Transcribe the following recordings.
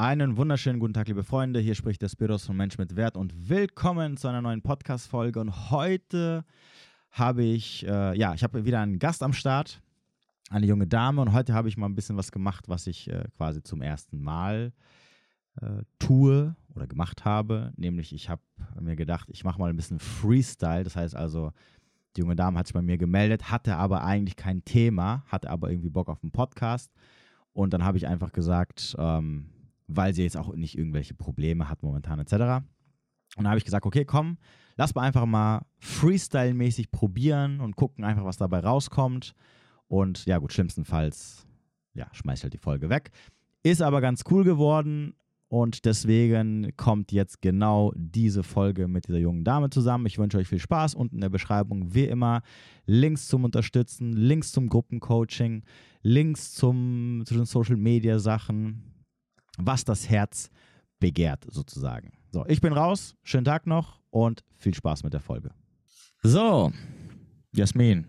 Einen wunderschönen guten Tag, liebe Freunde. Hier spricht der Spiros von Mensch mit Wert und willkommen zu einer neuen Podcast-Folge. Und heute habe ich, äh, ja, ich habe wieder einen Gast am Start, eine junge Dame. Und heute habe ich mal ein bisschen was gemacht, was ich äh, quasi zum ersten Mal äh, tue oder gemacht habe. Nämlich, ich habe mir gedacht, ich mache mal ein bisschen Freestyle. Das heißt also, die junge Dame hat sich bei mir gemeldet, hatte aber eigentlich kein Thema, hatte aber irgendwie Bock auf einen Podcast. Und dann habe ich einfach gesagt, ähm, weil sie jetzt auch nicht irgendwelche Probleme hat momentan etc. Und da habe ich gesagt, okay, komm, lass mal einfach mal Freestyle-mäßig probieren und gucken einfach, was dabei rauskommt. Und ja, gut, schlimmstenfalls, ja, schmeiß halt die Folge weg. Ist aber ganz cool geworden und deswegen kommt jetzt genau diese Folge mit dieser jungen Dame zusammen. Ich wünsche euch viel Spaß. Unten in der Beschreibung wie immer Links zum Unterstützen, Links zum Gruppencoaching, Links zum, zu den Social Media Sachen, was das Herz begehrt sozusagen. So, ich bin raus. Schönen Tag noch und viel Spaß mit der Folge. So, Jasmin.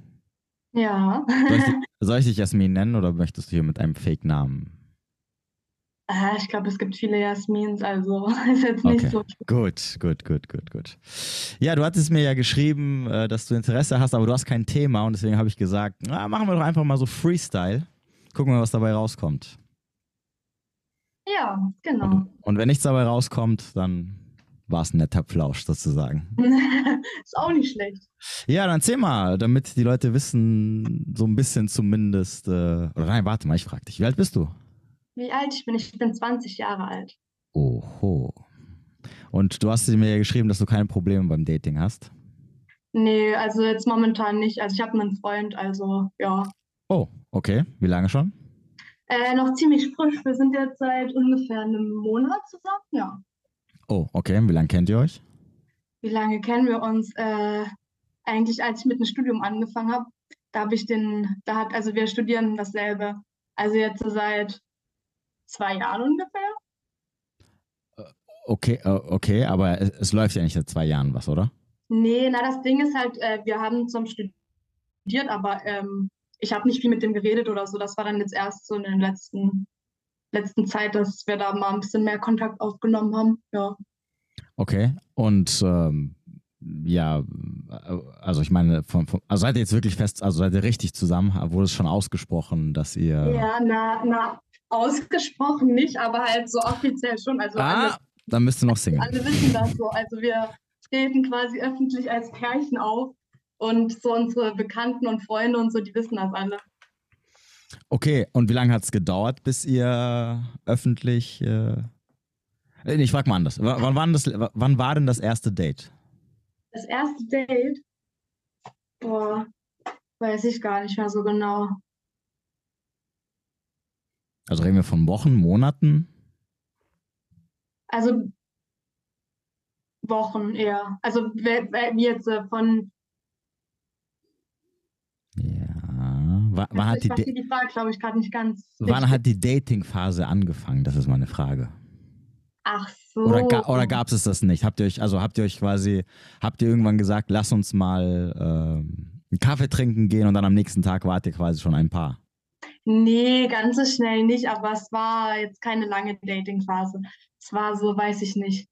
Ja. Soll ich, soll ich dich Jasmin nennen oder möchtest du hier mit einem Fake-Namen? Äh, ich glaube, es gibt viele Jasmins, also ist jetzt nicht Okay. so. Gut, gut, gut, gut, gut. Ja, du hattest mir ja geschrieben, äh, dass du Interesse hast, aber du hast kein Thema und deswegen habe ich gesagt, na, machen wir doch einfach mal so Freestyle. Gucken wir, was dabei rauskommt. Ja, genau. Und wenn nichts dabei rauskommt, dann war es ein netter Plausch sozusagen. ist auch nicht schlecht. Ja, dann erzähl mal, damit die Leute wissen, so ein bisschen zumindest. Äh, oder nein, warte mal, ich frage dich, wie alt bist du? Wie alt ich bin? Ich bin 20 Jahre alt. Oho. Und du hast mir ja geschrieben, dass du keine Probleme beim Dating hast. Nee, also jetzt momentan nicht. Also ich habe einen Freund, also ja. Oh, okay. Wie lange schon? Äh, noch ziemlich frisch. Wir sind jetzt seit ungefähr einem Monat zusammen, ja. Oh, okay. Wie lange kennt ihr euch? Wie lange kennen wir uns? Äh, eigentlich, als ich mit dem Studium angefangen habe, da habe ich den, da hat, also wir studieren dasselbe. Also jetzt seit zwei Jahren ungefähr. Okay, äh, okay, aber es, es läuft ja nicht seit zwei Jahren was, oder? Nee, na, das Ding ist halt, äh, wir haben zum studiert, aber ähm, ich habe nicht viel mit dem geredet oder so. Das war dann jetzt erst so in der letzten, letzten Zeit, dass wir da mal ein bisschen mehr Kontakt aufgenommen haben. Ja. Okay. Und ähm, ja, also ich meine, von, von, also seid ihr jetzt wirklich fest, also seid ihr richtig zusammen? Wurde es schon ausgesprochen, dass ihr. Ja, na, na, ausgesprochen nicht, aber halt so offiziell schon. Also ah, alle, dann bist du noch Single. alle wissen das so. Also wir treten quasi öffentlich als Pärchen auf und so unsere Bekannten und Freunde und so, die wissen das alle. Okay, und wie lange hat es gedauert, bis ihr öffentlich. Äh... Nee, ich frag mal anders. W wann, war denn das, wann war denn das erste Date? Das erste Date, boah, weiß ich gar nicht mehr so genau. Also reden wir von Wochen, Monaten? Also Wochen eher. Also wie jetzt äh, von, Wann, wann, hat die, die Frage, glaube ich, gerade nicht ganz wann richtig. hat die Dating-Phase angefangen? Das ist meine Frage. Ach so. Oder, ga, oder gab es das nicht? Habt ihr euch, also habt ihr euch quasi, habt ihr irgendwann gesagt, lass uns mal ähm, einen Kaffee trinken gehen und dann am nächsten Tag wart ihr quasi schon ein Paar? Nee, ganz so schnell nicht, aber es war jetzt keine lange Dating-Phase. Es war so, weiß ich nicht.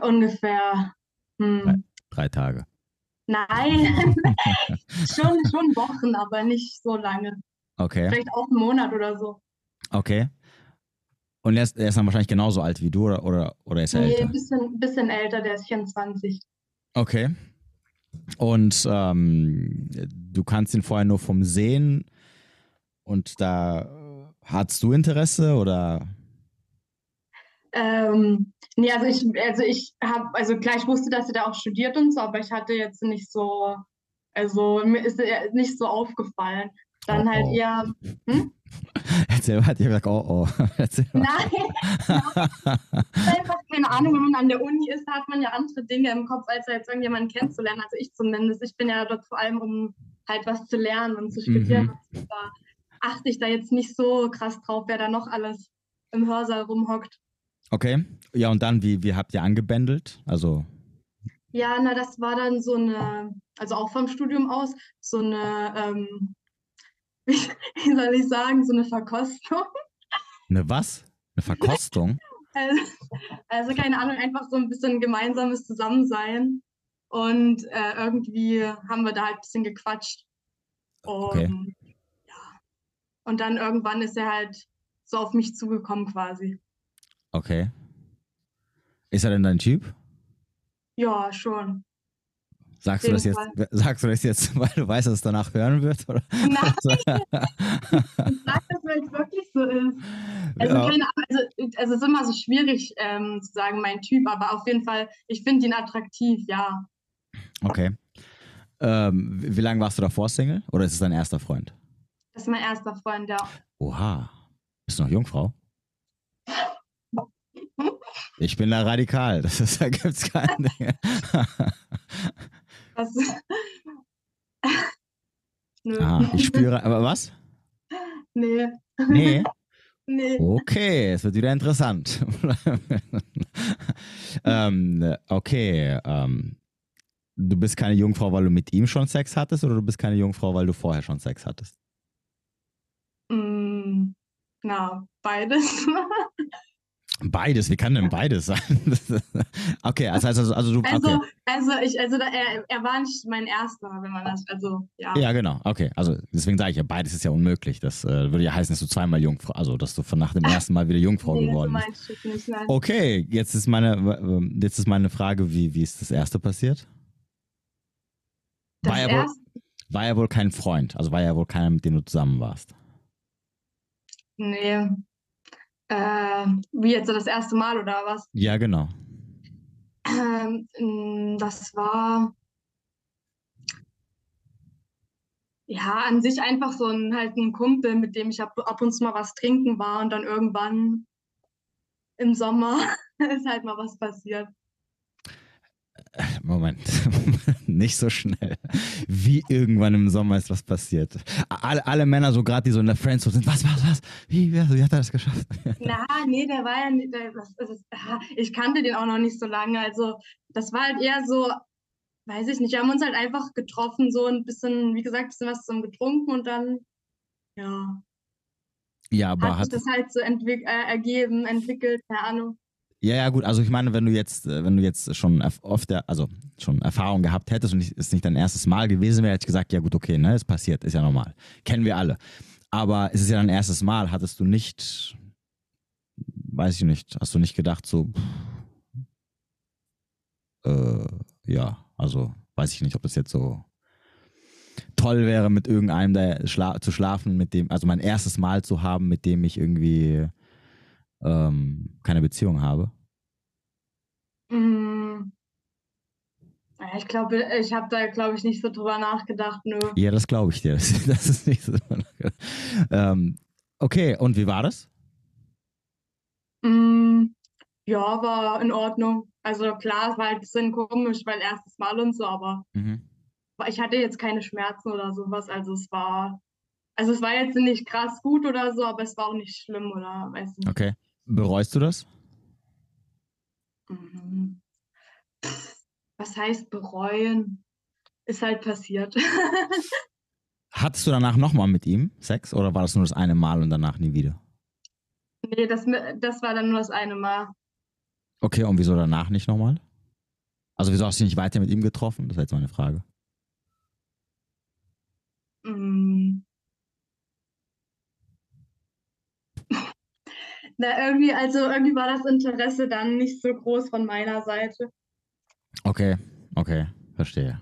Ungefähr. Hm, Drei Tage. Nein, schon, schon Wochen, aber nicht so lange. Okay, Vielleicht auch einen Monat oder so. okay. Und er ist, er ist dann wahrscheinlich genauso alt wie du oder, oder, oder ist er Nee, älter? ein bisschen, bisschen älter, der ist 24. Okay. Und ähm, du kannst ihn vorher nur vom Sehen und da äh, hattest du Interesse oder? Ähm, nee, also ich, also ich habe, also klar, ich wusste, dass er da auch studiert und so, aber ich hatte jetzt nicht so, also mir ist er nicht so aufgefallen. Dann Oh, halt oh. eher, hm? Erzähl mal, ich hab gesagt, oh oh. Erzähl mal. Nein, einfach keine Ahnung, wenn man an der Uni ist, hat man ja andere Dinge im Kopf, als jetzt irgendjemanden kennenzulernen. Also ich zumindest. Ich bin ja dort vor allem, um halt was zu lernen und zu studieren. Mhm. Da achte ich da jetzt nicht so krass drauf, wer da noch alles im Hörsaal rumhockt. Okay. Ja, und dann, wie, wie habt ihr angebändelt? Also, Ja, na, das war dann so eine, also auch vom Studium aus, so eine, ähm, wie, wie soll ich sagen, so eine Verkostung. Eine was? Eine Verkostung? Also, also keine Ahnung, einfach so ein bisschen gemeinsames Zusammensein. Und äh, irgendwie haben wir da halt ein bisschen gequatscht. Und, Okay. ja. Und dann irgendwann ist er halt so auf mich zugekommen quasi. Okay. Ist er denn dein Typ? Ja, schon. Sagst du das jetzt, sagst du das jetzt, weil du weißt, dass es danach hören wird? Oder? Nein, ich sag das, weil es wirklich so ist. Also, Ja. keine Ahnung, also, also es ist immer so schwierig ähm, zu sagen, mein Typ, aber auf jeden Fall, ich finde ihn attraktiv, ja. Okay. Ähm, wie wie lange warst du davor Single? Oder ist es dein erster Freund? Das ist mein erster Freund, ja. Oha. Bist du noch Jungfrau? Ich bin da radikal. Das ist, da gibt's kein Ding. Das, Nö. ah, ich spüre. Aber was? Nee, Nee. nee. Okay, es wird wieder interessant. ähm, okay. Ähm, du bist keine Jungfrau, weil du mit ihm schon Sex hattest, oder du bist keine Jungfrau, weil du vorher schon Sex hattest? Mm, na, beides. Beides, wie kann denn beides sein? okay, heißt also, also du. Also, Okay. also ich, also da, er, er war nicht mein erster, wenn man das, also ja. Ja, genau. Okay, also deswegen sage ich ja, beides ist ja unmöglich. Das äh, würde ja heißen, dass du zweimal Jungfrau, also dass du von nach dem ersten Mal wieder Jungfrau nee, geworden bist. nicht, nein. Okay, jetzt ist meine, jetzt ist meine Frage, wie, wie ist das erste passiert? Das war, ja wohl, war ja wohl kein Freund, also war ja wohl keiner, mit dem du zusammen warst. nee. Äh, wie jetzt so das erste Mal oder was? Ja, genau. Ähm, mm, das war ja an sich einfach so ein halt ein Kumpel, mit dem ich ab, ab und zu mal was trinken war und dann irgendwann im Sommer ist halt mal was passiert. Moment, nicht so schnell. Wie irgendwann im Sommer ist was passiert. Alle, alle Männer, so gerade die so in der Friendzone sind, was, was, was? Wie, wie, wie hat er das geschafft? Na, nee, der war ja nicht, der, das, das, ah, ich kannte den auch noch nicht so lange. Also, das war halt eher so, weiß ich nicht, wir haben uns halt einfach getroffen, so ein bisschen, wie gesagt, ein bisschen was zusammen getrunken und dann, ja, Ja, aber hat sich hat, das halt so entwick äh, ergeben, entwickelt, keine Ahnung. Ja, ja, gut. Also ich meine, wenn du jetzt, äh, wenn du jetzt schon oft, der- also schon Erfahrung gehabt hättest und es nicht dein erstes Mal gewesen wäre, hätte ich gesagt, ja gut, okay, ne, ist passiert, ist ja normal. Kennen wir alle. Aber es ist ja dein erstes Mal, hattest du nicht, weiß ich nicht, hast du nicht gedacht so, pff, äh, ja, also weiß ich nicht, ob das jetzt so toll wäre, mit irgendeinem da schla zu schlafen, mit dem, also mein erstes Mal zu haben, mit dem ich irgendwie ähm, keine Beziehung habe. Mm. Ich glaube, ich habe da, glaube ich, nicht so drüber nachgedacht, nö. Ja, das glaube ich dir. Das, das ist nicht so. ähm, okay, und wie war das? Mm, ja, war in Ordnung. Also klar, es war halt ein bisschen komisch, weil erstes Mal und so, aber Mhm. Ich hatte jetzt keine Schmerzen oder sowas. Also es war, also es war jetzt nicht krass gut oder so, aber es war auch nicht schlimm oder weiß nicht. Okay. Bereust du das? Mhm. Was heißt bereuen? Ist halt passiert. Hattest du danach nochmal mit ihm Sex oder war das nur das eine Mal und danach nie wieder? Nee, das, das war dann nur das eine Mal. Okay, und wieso danach nicht nochmal? Also wieso hast du dich nicht weiter mit ihm getroffen? Das ist jetzt meine Frage. Mm. Na, irgendwie, also irgendwie war das Interesse dann nicht so groß von meiner Seite. Okay, okay, verstehe.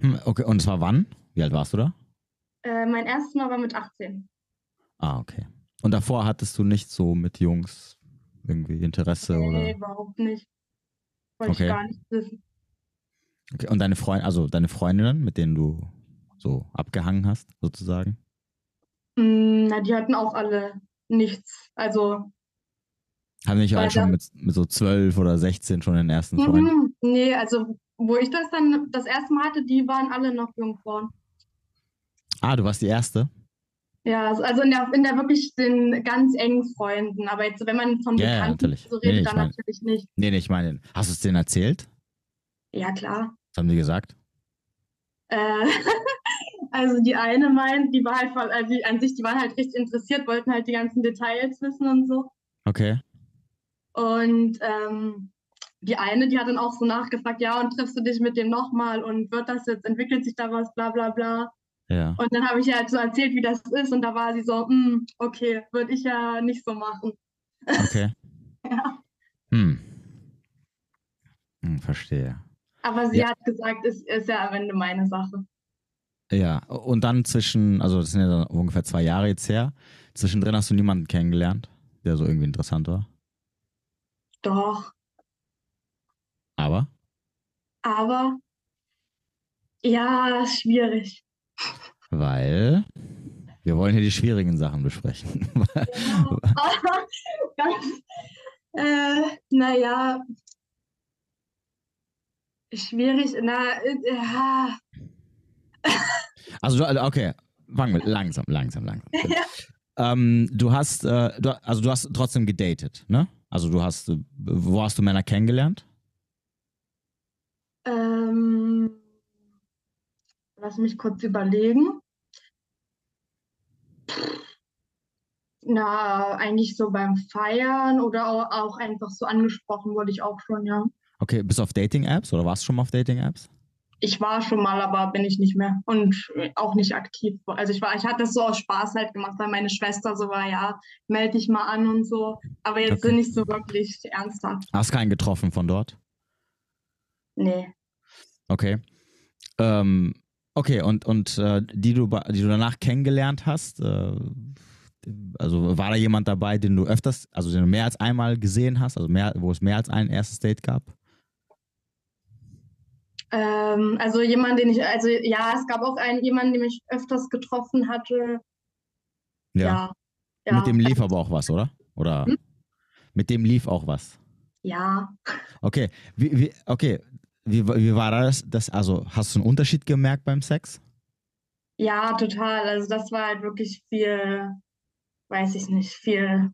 Hm, okay, und zwar wann? Wie alt warst du da? Äh, mein erstes Mal war mit 18. Ah, okay. Und davor hattest du nicht so mit Jungs irgendwie Interesse Nee, oder? überhaupt nicht. Wollte Okay. ich gar nicht wissen. Okay. Und deine Freundin, also deine Freundinnen, mit denen du so abgehangen hast, sozusagen? Mm, Na, die hatten auch alle nichts. Also, Haben nicht alle schon mit, mit so zwölf oder 16 schon den ersten Freund? mhm, nee, also, wo ich das dann das erste Mal hatte, die waren alle noch Jungfrauen. Ah, du warst die erste? Ja, also- also in der, in der wirklich den ganz engen Freunden. Aber jetzt, wenn man von ja, Bekannten natürlich. so redet, nee, dann mein- natürlich nicht. Nee, nee, ich meine, hast du es denen erzählt? Ja, klar. Was haben die gesagt? Äh, also die eine meint, die war halt voll, also die, an sich, die waren halt richtig interessiert, wollten halt die ganzen Details wissen und so. Okay. Und ähm, die eine, die hat dann auch so nachgefragt, ja, und triffst du dich mit dem nochmal und wird das jetzt, entwickelt sich da was, bla bla bla. Ja. Und dann habe ich ihr halt so erzählt, wie das ist und da war sie so, "Hm, okay, würde ich ja nicht so machen. Okay. Ja. Hm. Hm, verstehe. Aber sie Ja. hat gesagt, es ist ja am Ende meine Sache. Ja, und dann zwischen, also das sind ja dann ungefähr zwei Jahre jetzt her, zwischendrin hast du niemanden kennengelernt, der so irgendwie interessant war. Doch. Aber? Aber ja, schwierig. Weil wir wollen hier die schwierigen Sachen besprechen. Ja. äh, naja, schwierig, na, äh, ja. also, du, okay, fangen wir langsam, langsam, langsam. Ja. Ähm, du hast, äh, du, also du hast trotzdem gedatet, ne? Also du hast, äh, wo hast du Männer kennengelernt? Ähm, lass mich kurz überlegen. Na, eigentlich so beim Feiern oder auch, auch einfach so angesprochen wurde ich auch schon, ja. Okay, bist du auf Dating-Apps oder warst du schon mal auf Dating-Apps? Ich war schon mal, aber bin ich nicht mehr und auch nicht aktiv. Also ich war, ich hatte das so aus Spaß halt gemacht, weil meine Schwester so war, ja, melde dich mal an und so. Aber jetzt Okay. nicht so wirklich ernsthaft. Hast keinen getroffen von dort? Nee. Okay. Ähm, okay, und, und äh, die, du, die du danach kennengelernt hast, äh, also war da jemand dabei, den du öfters, also den du mehr als einmal gesehen hast, also mehr, wo es mehr als ein erstes Date gab? Ähm, also jemand, den ich, also ja, es gab auch einen, jemanden, den ich öfters getroffen hatte. Ja. Ja. Mit dem lief aber auch was, oder? Oder Hm? mit dem lief auch was. Ja. Okay, wie, wie, okay. Wie, wie war das, das? Also hast du einen Unterschied gemerkt beim Sex? Ja, total. Also das war halt wirklich viel, weiß ich nicht, viel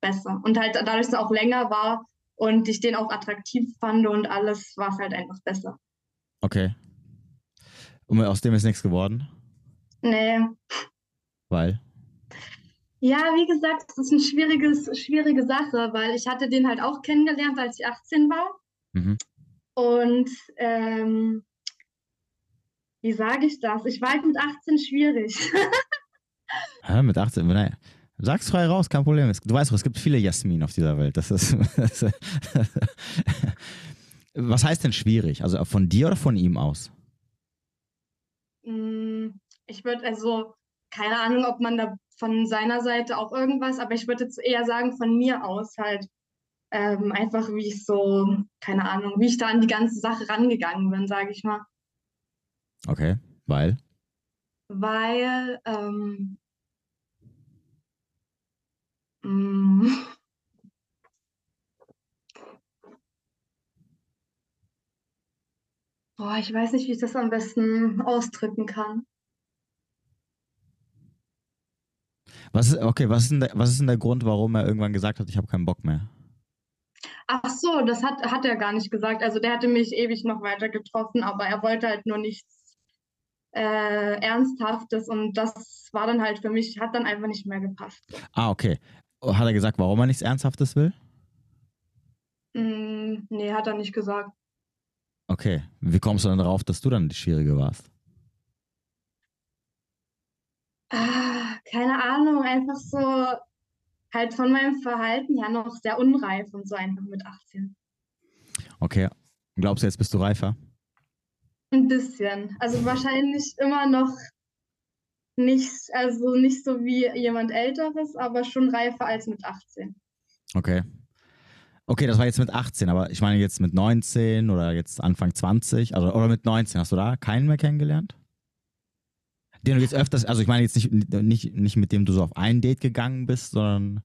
besser. Und halt dadurch, dass es auch länger war und ich den auch attraktiv fand und alles, war es halt einfach besser. Okay. Und aus dem ist nichts geworden? Nee. Weil? Ja, wie gesagt, es ist eine schwieriges, schwierige Sache, weil ich hatte den halt auch kennengelernt, als ich 18 war. Mhm. Und ähm, wie sage ich das? Ich war halt mit 18 schwierig. Hä, mit 18, nein. Sag's frei raus, kein Problem. Du weißt doch, es gibt viele Jasmin auf dieser Welt. Das ist. Das Was heißt denn schwierig? Also von dir oder von ihm aus? Mm, Ich würde also, keine Ahnung, ob man da von seiner Seite auch irgendwas, aber ich würde jetzt eher sagen, von mir aus halt ähm, einfach, wie ich so, keine Ahnung, wie ich da an die ganze Sache rangegangen bin, sage ich mal. Okay, weil? Weil, ähm, mm, boah, ich weiß nicht, wie ich das am besten ausdrücken kann. Was ist, okay, was ist, denn der, was ist denn der Grund, warum er irgendwann gesagt hat, ich habe keinen Bock mehr? Ach so, das hat, hat er gar nicht gesagt. Also der hatte mich ewig noch weiter getroffen, aber er wollte halt nur nichts äh, Ernsthaftes und das war dann halt für mich, hat dann einfach nicht mehr gepasst. Ah, okay. Hat er gesagt, warum er nichts Ernsthaftes will? Mm, nee, hat er nicht gesagt. Okay. Wie kommst du dann darauf, dass du dann die Schwierige warst? Ah, keine Ahnung, einfach so halt von meinem Verhalten her noch sehr unreif und so einfach mit 18. Okay. Glaubst du, jetzt bist du reifer? Ein bisschen. Also wahrscheinlich immer noch nicht, also nicht so wie jemand Älteres, aber schon reifer als mit 18. Okay. Okay, das war jetzt mit 18, aber ich meine jetzt mit 19 oder jetzt Anfang 20, also oder mit 19, hast du da keinen mehr kennengelernt? Den du jetzt öfters, also ich meine jetzt nicht, nicht, nicht mit dem du so auf ein Date gegangen bist, sondern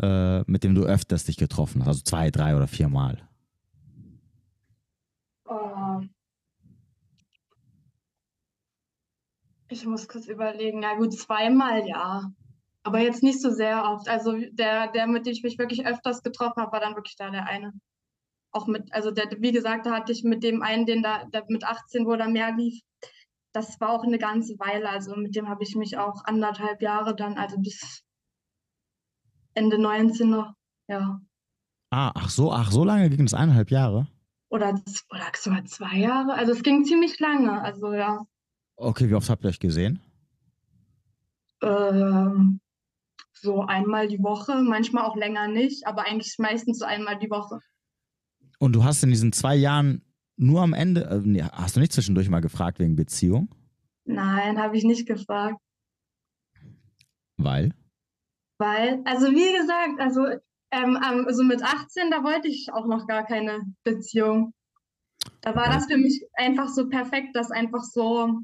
äh, mit dem du öfters dich getroffen hast, also zwei, drei oder vier Mal. Oh. Ich muss kurz überlegen. Na gut, zweimal ja. Aber jetzt nicht so sehr oft. Also der, der, mit dem ich mich wirklich öfters getroffen habe, war dann wirklich da der eine. Auch mit, also der, wie gesagt, da hatte ich mit dem einen, den da, der mit 18, wo da mehr lief, das war auch eine ganze Weile. Also mit dem habe ich mich auch anderthalb Jahre dann, also bis Ende 19 noch, ja. Ah, ach so, ach, so lange ging das eineinhalb Jahre? Oder, oder sogar zwei Jahre. Also es ging ziemlich lange, also ja. Okay, wie oft habt ihr euch gesehen? Ähm, so einmal die Woche, manchmal auch länger nicht, aber eigentlich meistens so einmal die Woche. Und du hast in diesen zwei Jahren nur am Ende, äh, nee, hast du nicht zwischendurch mal gefragt wegen Beziehung? Nein, habe ich nicht gefragt. Weil? Weil, also wie gesagt, also, ähm, also mit 18, da wollte ich auch noch gar keine Beziehung. Da war okay. das für mich einfach so perfekt, das einfach so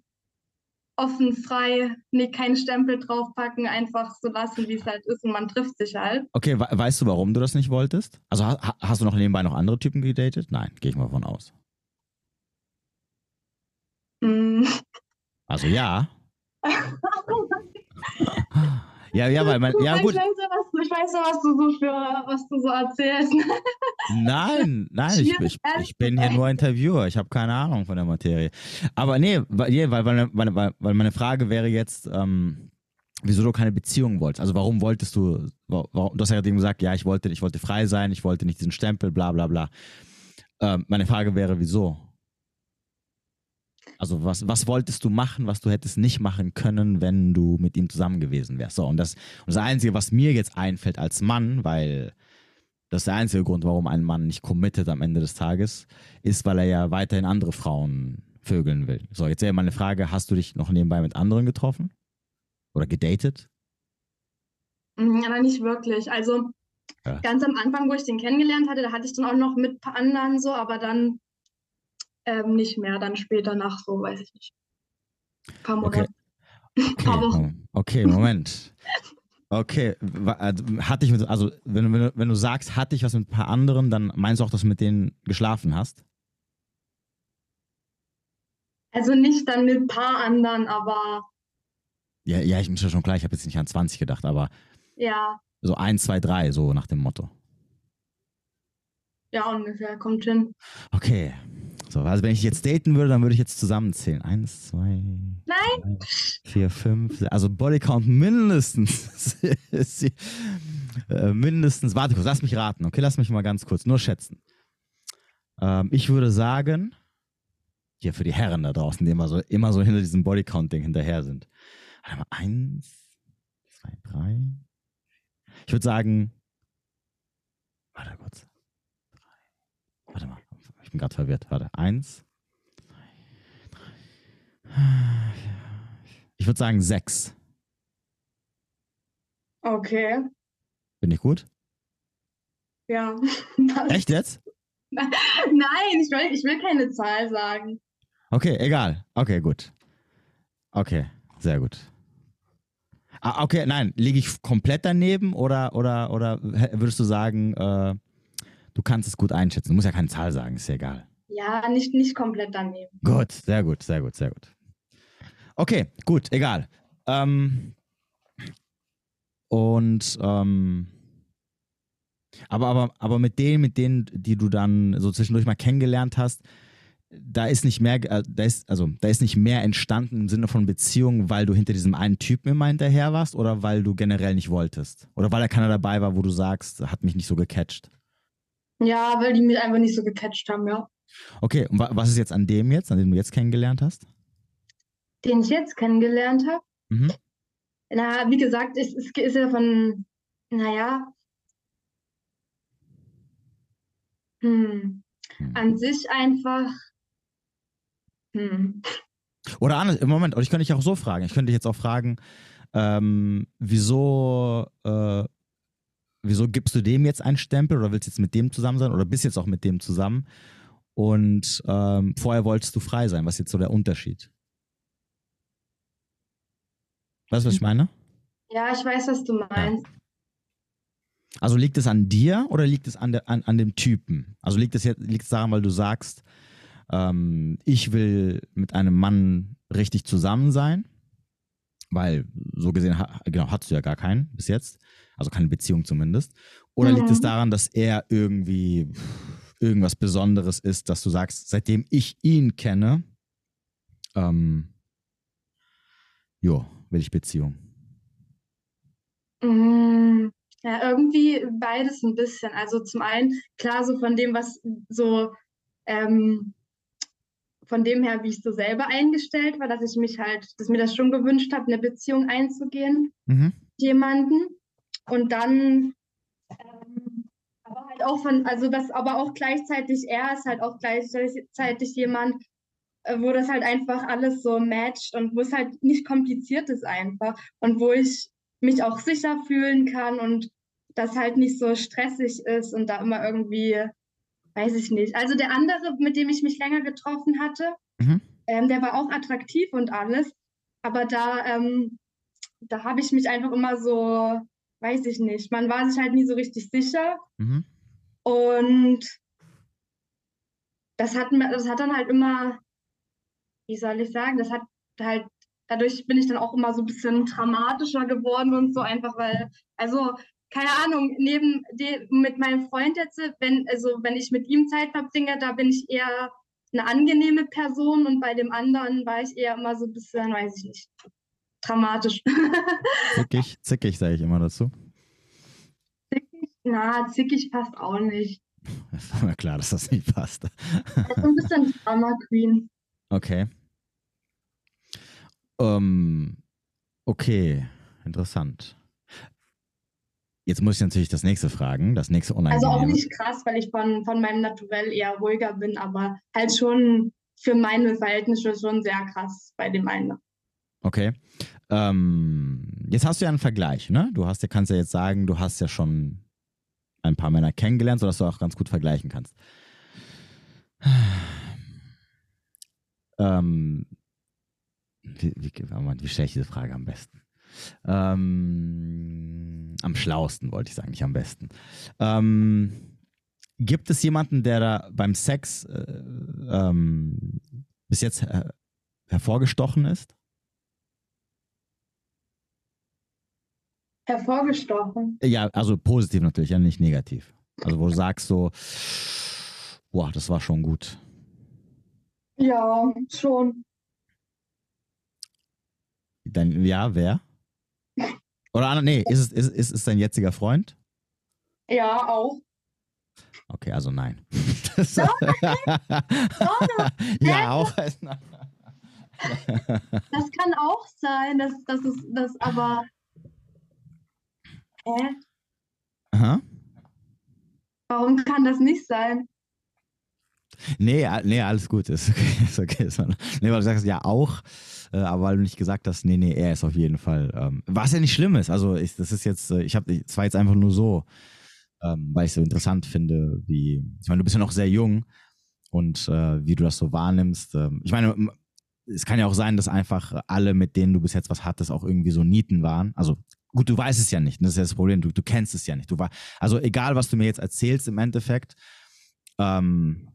offen, frei, nee, keinen Stempel draufpacken, einfach so lassen, wie es halt ist und man trifft sich halt. Okay, we weißt du, warum du das nicht wolltest? Also ha hast du noch nebenbei noch andere Typen gedatet? Nein, gehe ich mal von aus. Mm. Also ja. ja, ja, weil man, ja gut. Ich weiß, was, ich weiß was du so für, was du so erzählst. Nein, nein, ich, ich, ich bin hier nur Interviewer. Ich habe keine Ahnung von der Materie. Aber nee, weil, weil, weil, weil meine Frage wäre jetzt, ähm, wieso du keine Beziehung wolltest. Also warum wolltest du, warum, du hast ja eben gesagt, ja, ich wollte, ich wollte frei sein, ich wollte nicht diesen Stempel, bla bla bla. Ähm, meine Frage wäre, wieso? Also was, was wolltest du machen, was du hättest nicht machen können, wenn du mit ihm zusammen gewesen wärst? So, und das, und das Einzige, was mir jetzt einfällt als Mann, weil das ist der einzige Grund, warum ein Mann nicht committet am Ende des Tages, ist, weil er ja weiterhin andere Frauen vögeln will. So, jetzt wäre meine Frage, hast du dich noch nebenbei mit anderen getroffen? Oder gedatet? Mhm, aber nicht wirklich. Also ja. ganz am Anfang, wo ich den kennengelernt hatte, da hatte ich dann auch noch mit ein paar anderen so, aber dann ähm, nicht mehr, dann später nach so, weiß ich nicht. Ein paar Monate. Okay, okay, okay Moment. Okay, also, hatte ich mit, also wenn, wenn, wenn du sagst, hatte ich was mit ein paar anderen, dann meinst du auch, dass du mit denen geschlafen hast? Also nicht dann mit ein paar anderen, aber. Ja, ja, ich bin schon klar, ich habe jetzt nicht an 20 gedacht, aber. Ja. So 1, 2, 3, so nach dem Motto. Ja, ungefähr, kommt hin. Okay, so, also wenn ich jetzt daten würde, dann würde ich jetzt zusammenzählen. Eins, zwei, Nein. Drei, vier, fünf. Also Bodycount mindestens. äh, mindestens. Warte kurz, lass mich raten. Okay, lass mich mal ganz kurz nur schätzen. Ähm, ich würde sagen, hier für die Herren da draußen, die immer so, immer so hinter diesem Bodycount-Ding hinterher sind. Warte mal, eins, zwei, drei. Ich würde sagen, warte kurz. Drei. Warte mal bin gerade verwirrt. Warte. Eins. Ich würde sagen sechs. Okay. Bin ich gut? Ja. Echt jetzt? Nein, ich will, ich will keine Zahl sagen. Okay, egal. Okay, gut. Okay, sehr gut. Ah, okay, nein, liege ich komplett daneben oder, oder, oder würdest du sagen, äh, du kannst es gut einschätzen. Du musst ja keine Zahl sagen, ist ja egal. Ja, nicht, nicht komplett daneben. Gut, sehr gut, sehr gut, sehr gut. Okay, gut, egal. Ähm, und ähm, aber, aber, aber mit denen, mit denen, die du dann so zwischendurch mal kennengelernt hast, da ist nicht mehr, äh, da ist, also da ist nicht mehr entstanden im Sinne von Beziehung, weil du hinter diesem einen Typen immer hinterher warst oder weil du generell nicht wolltest? Oder weil da keiner dabei war, wo du sagst, hat mich nicht so gecatcht? Ja, weil die mich einfach nicht so gecatcht haben, ja. Okay, und was ist jetzt an dem jetzt, an dem du jetzt kennengelernt hast? Den ich jetzt kennengelernt habe? Mhm. Na, wie gesagt, es ist, ist ja von, naja, hm, hm. an sich einfach, hm. Oder anders, im Moment, ich könnte dich auch so fragen. Ich könnte dich jetzt auch fragen, ähm, wieso äh, wieso gibst du dem jetzt einen Stempel oder willst jetzt mit dem zusammen sein oder bist jetzt auch mit dem zusammen und ähm, vorher wolltest du frei sein? Was ist jetzt so der Unterschied? Weißt du, was ich meine? Ja, ich weiß, was du meinst. Ja. Also liegt es an dir oder liegt es an, der, an, an dem Typen? Also liegt es jetzt liegt es daran, weil du sagst, ähm, ich will mit einem Mann richtig zusammen sein? Weil so gesehen, genau, hattest du ja gar keinen bis jetzt. Also keine Beziehung zumindest. Oder mhm. liegt es mhm. daran, dass er irgendwie irgendwas Besonderes ist, dass du sagst, seitdem ich ihn kenne, ähm, jo, will ich Beziehung? Mm, ja, irgendwie beides ein bisschen. Also zum einen, klar, so von dem, was so, ähm, von dem her, wie ich so selber eingestellt war, dass ich mich halt, dass mir das schon gewünscht habe, eine Beziehung einzugehen Mhm. mit jemanden. Und dann, ähm, aber halt auch von, also das, aber auch gleichzeitig, er ist halt auch gleichzeitig jemand, äh, wo das halt einfach alles so matcht und wo es halt nicht kompliziert ist einfach und wo ich mich auch sicher fühlen kann und das halt nicht so stressig ist und da immer irgendwie, weiß ich nicht. Also der andere, mit dem ich mich länger getroffen hatte, Mhm. ähm, der war auch attraktiv und alles, aber da, ähm, da habe ich mich einfach immer so, weiß ich nicht, man war sich halt nie so richtig sicher Mhm. und das hat, das hat dann halt immer, wie soll ich sagen, das hat halt, dadurch bin ich dann auch immer so ein bisschen dramatischer geworden und so einfach, weil, also, keine Ahnung, neben dem, mit meinem Freund jetzt, wenn, also, wenn ich mit ihm Zeit verbringe, da bin ich eher eine angenehme Person und bei dem anderen war ich eher immer so ein bisschen, weiß ich nicht, dramatisch. Zickig, zickig, sage ich immer dazu. zickig? Na, zickig passt auch nicht. Es war mir klar, dass das nicht passt. Also ein bisschen Drama Queen. Okay. Ähm, okay, interessant. Jetzt muss ich natürlich das nächste fragen, das nächste Also unangenehme. auch nicht krass, weil ich von, von meinem Naturell eher ruhiger bin, aber halt schon für meine Verhältnisse schon sehr krass bei dem einen. Okay. Ähm, jetzt hast du ja einen Vergleich, ne? Du hast kannst ja jetzt sagen, du hast ja schon ein paar Männer kennengelernt, sodass du auch ganz gut vergleichen kannst. Ähm, wie, wie, wie stelle ich diese Frage am besten? Ähm, am schlausten wollte ich sagen, nicht am besten. Ähm, gibt es jemanden, der da beim Sex äh, ähm, bis jetzt äh, hervorgestochen ist? Hervorgestochen. Ja, also positiv natürlich, ja nicht negativ. Also wo du sagst so, boah, das war schon gut. Ja, schon. Dein, ja, wer? Oder nee, ist es, ist, ist es dein jetziger Freund? Ja, auch. Okay, also nein. Doch, ja, auch. Das kann auch sein, dass das ist das aber. Hä? Aha. Warum kann das nicht sein? Nee, nee, alles gut. Ist okay. Ist okay. Ist mal- nee, weil du sagst ja auch, äh, aber weil du nicht gesagt hast, nee, nee, er ist auf jeden Fall. Ähm, was ja nicht schlimm ist. Also ich, das ist jetzt, äh, ich habe, es war jetzt einfach nur so, ähm, weil ich so interessant finde, wie, ich meine, du bist ja noch sehr jung und äh, wie du das so wahrnimmst. Ähm, ich meine, es kann ja auch sein, dass einfach alle, mit denen du bis jetzt was hattest, auch irgendwie so Nieten waren. Also gut, du weißt es ja nicht. Das ist ja das Problem. Du, du kennst es ja nicht. Du war, also egal, was du mir jetzt erzählst im Endeffekt, ähm,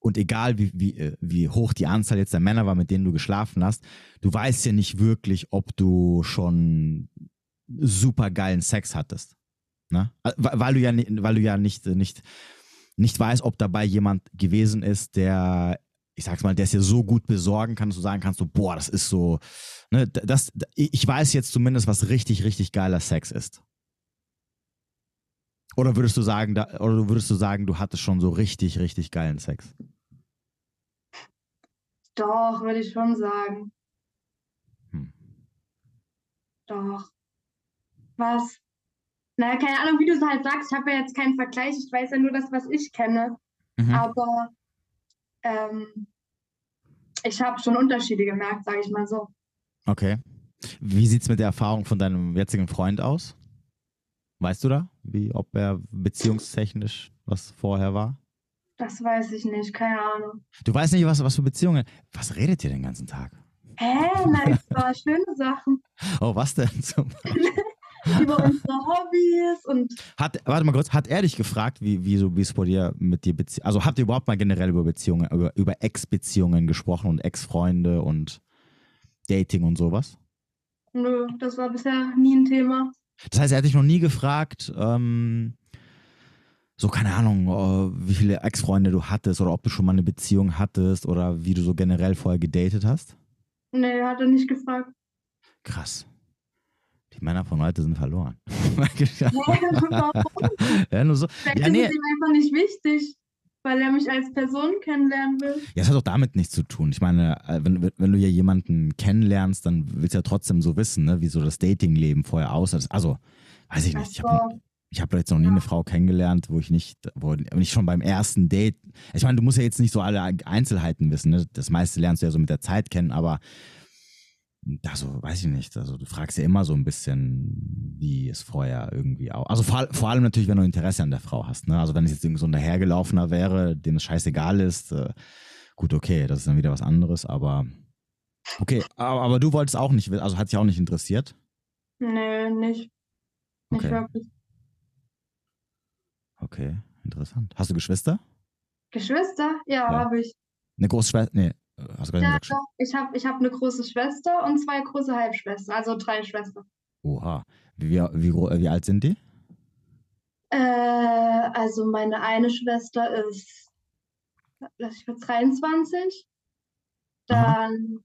und egal wie, wie, äh, wie hoch die Anzahl jetzt der Männer war, mit denen du geschlafen hast, du weißt ja nicht wirklich, ob du schon super geilen Sex hattest. Ne? Äh, Weil du ja, weil du ja nicht, äh, nicht, nicht weißt, ob dabei jemand gewesen ist, der, ich sag's mal, der es dir so gut besorgen kann, dass du sagen kannst, so, boah, das ist so, ne, das, ich weiß jetzt zumindest, was richtig, richtig geiler Sex ist. Oder würdest du sagen, da, oder würdest du sagen, du hattest schon so richtig, richtig geilen Sex? Doch, würde ich schon sagen. Hm. Doch. Was? Naja, keine Ahnung, wie du es halt sagst. Ich habe ja jetzt keinen Vergleich. Ich weiß ja nur das, was ich kenne. Mhm. Aber ähm, ich habe schon Unterschiede gemerkt, sage ich mal so. Okay. Wie sieht's mit der Erfahrung von deinem jetzigen Freund aus? Weißt du da, wie, ob er beziehungstechnisch was vorher war? Das weiß ich nicht, keine Ahnung. Du weißt nicht, was, was für Beziehungen. Was redet ihr den ganzen Tag? Hä? Na, es war schöne Sachen Oh, was denn? Zum- über unsere Hobbys und Hat, warte mal kurz, hat er dich gefragt, wie, wie, so, wie es bei dir mit dir Bezie Also habt ihr überhaupt mal generell über Beziehungen, über, über Ex-Beziehungen gesprochen und Ex-Freunde und Dating und sowas? nö, das war bisher nie ein Thema. Das heißt, er hat dich noch nie gefragt, ähm, so keine Ahnung, äh, wie viele Ex-Freunde du hattest oder ob du schon mal eine Beziehung hattest oder wie du so generell vorher gedatet hast? Nee, hat er nicht gefragt. Krass. Die Männer von heute sind verloren. Ja, nur so. Vielleicht Ja, ist nee. es ihm einfach nicht wichtig, weil er mich als Person kennenlernen will. Ja, es hat auch damit nichts zu tun. Ich meine, äh, wenn, wenn du ja jemanden kennenlernst, dann willst du ja trotzdem so wissen, ne, wie so das Datingleben vorher aussah. Also, weiß ich nicht. Ich habe ich hab jetzt noch nie eine Frau kennengelernt, wo ich nicht, wo nicht schon beim ersten Date. Ich meine, du musst ja jetzt nicht so alle Einzelheiten wissen. Ne? Das meiste lernst du ja so mit der Zeit kennen, aber also, weiß ich nicht. Also, du fragst ja immer so ein bisschen, wie es vorher irgendwie auch. Also, vor, vor allem natürlich, wenn du Interesse an der Frau hast. Ne? Also, wenn es jetzt irgend so ein dahergelaufener wäre, dem es scheißegal ist, äh, gut, okay, das ist dann wieder was anderes, aber. Okay, aber, aber du wolltest auch nicht, also hat dich auch nicht interessiert. nee, nicht. Nicht Okay. wirklich. Okay, interessant. Hast du Geschwister? Geschwister? Ja, Ja. habe ich. Eine Großschwester? Nee, hast du Ja, gesagt? doch. Ich habe ich hab eine große Schwester und zwei große Halbschwestern, also drei Schwestern. Oha. Wie, wie, wie, alt sind die? Äh, also meine eine Schwester ist, lass ich mal 23, Aha. dann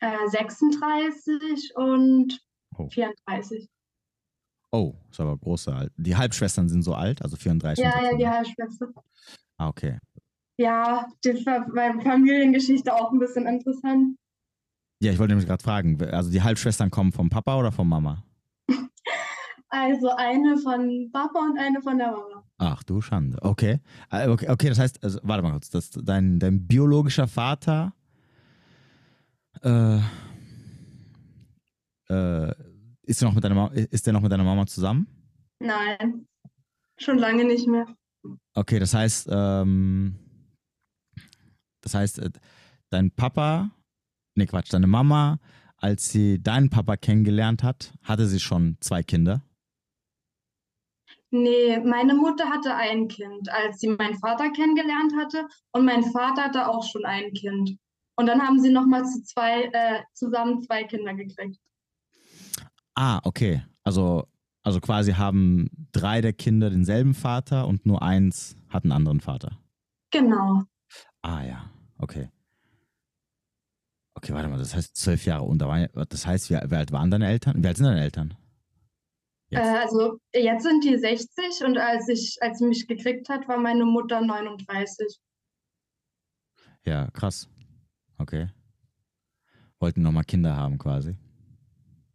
äh, 36 und Oh. 34. Oh, ist aber große alt. Die Halbschwestern sind so alt, also 34 und Ja, ja, die 36. Halbschwester. Ah, okay. Ja, die meine Familiengeschichte auch ein bisschen interessant. Ja, ich wollte nämlich gerade fragen, also die Halbschwestern kommen vom Papa oder von Mama? Also eine von Papa und eine von der Mama. Ach du Schande. Okay. Äh, Okay, okay das heißt, also, warte mal kurz, das, dein, dein biologischer Vater äh, äh, ist, der noch mit deiner Mama, ist der noch mit deiner Mama zusammen? Nein, schon lange nicht mehr. Okay, das heißt, ähm, das heißt, äh, dein Papa, nee Quatsch, deine Mama, als sie deinen Papa kennengelernt hat, hatte sie schon zwei Kinder. Nee, meine Mutter hatte ein Kind, als sie meinen Vater kennengelernt hatte. Und mein Vater hatte auch schon ein Kind. Und dann haben sie nochmal zu zwei, äh, zusammen zwei Kinder gekriegt. Ah, okay. Also, also quasi haben drei der Kinder denselben Vater und nur eins hat einen anderen Vater. Genau. Ah ja, okay. Okay, warte mal, das heißt zwölf Jahre und da das heißt, wie, alt waren deine Eltern? Wie alt sind deine Eltern? Äh, Jetzt. also jetzt sind die 60 und als ich, als sie mich gekriegt hat, war meine Mutter 39. Ja, krass. Okay. Wollten nochmal Kinder haben quasi.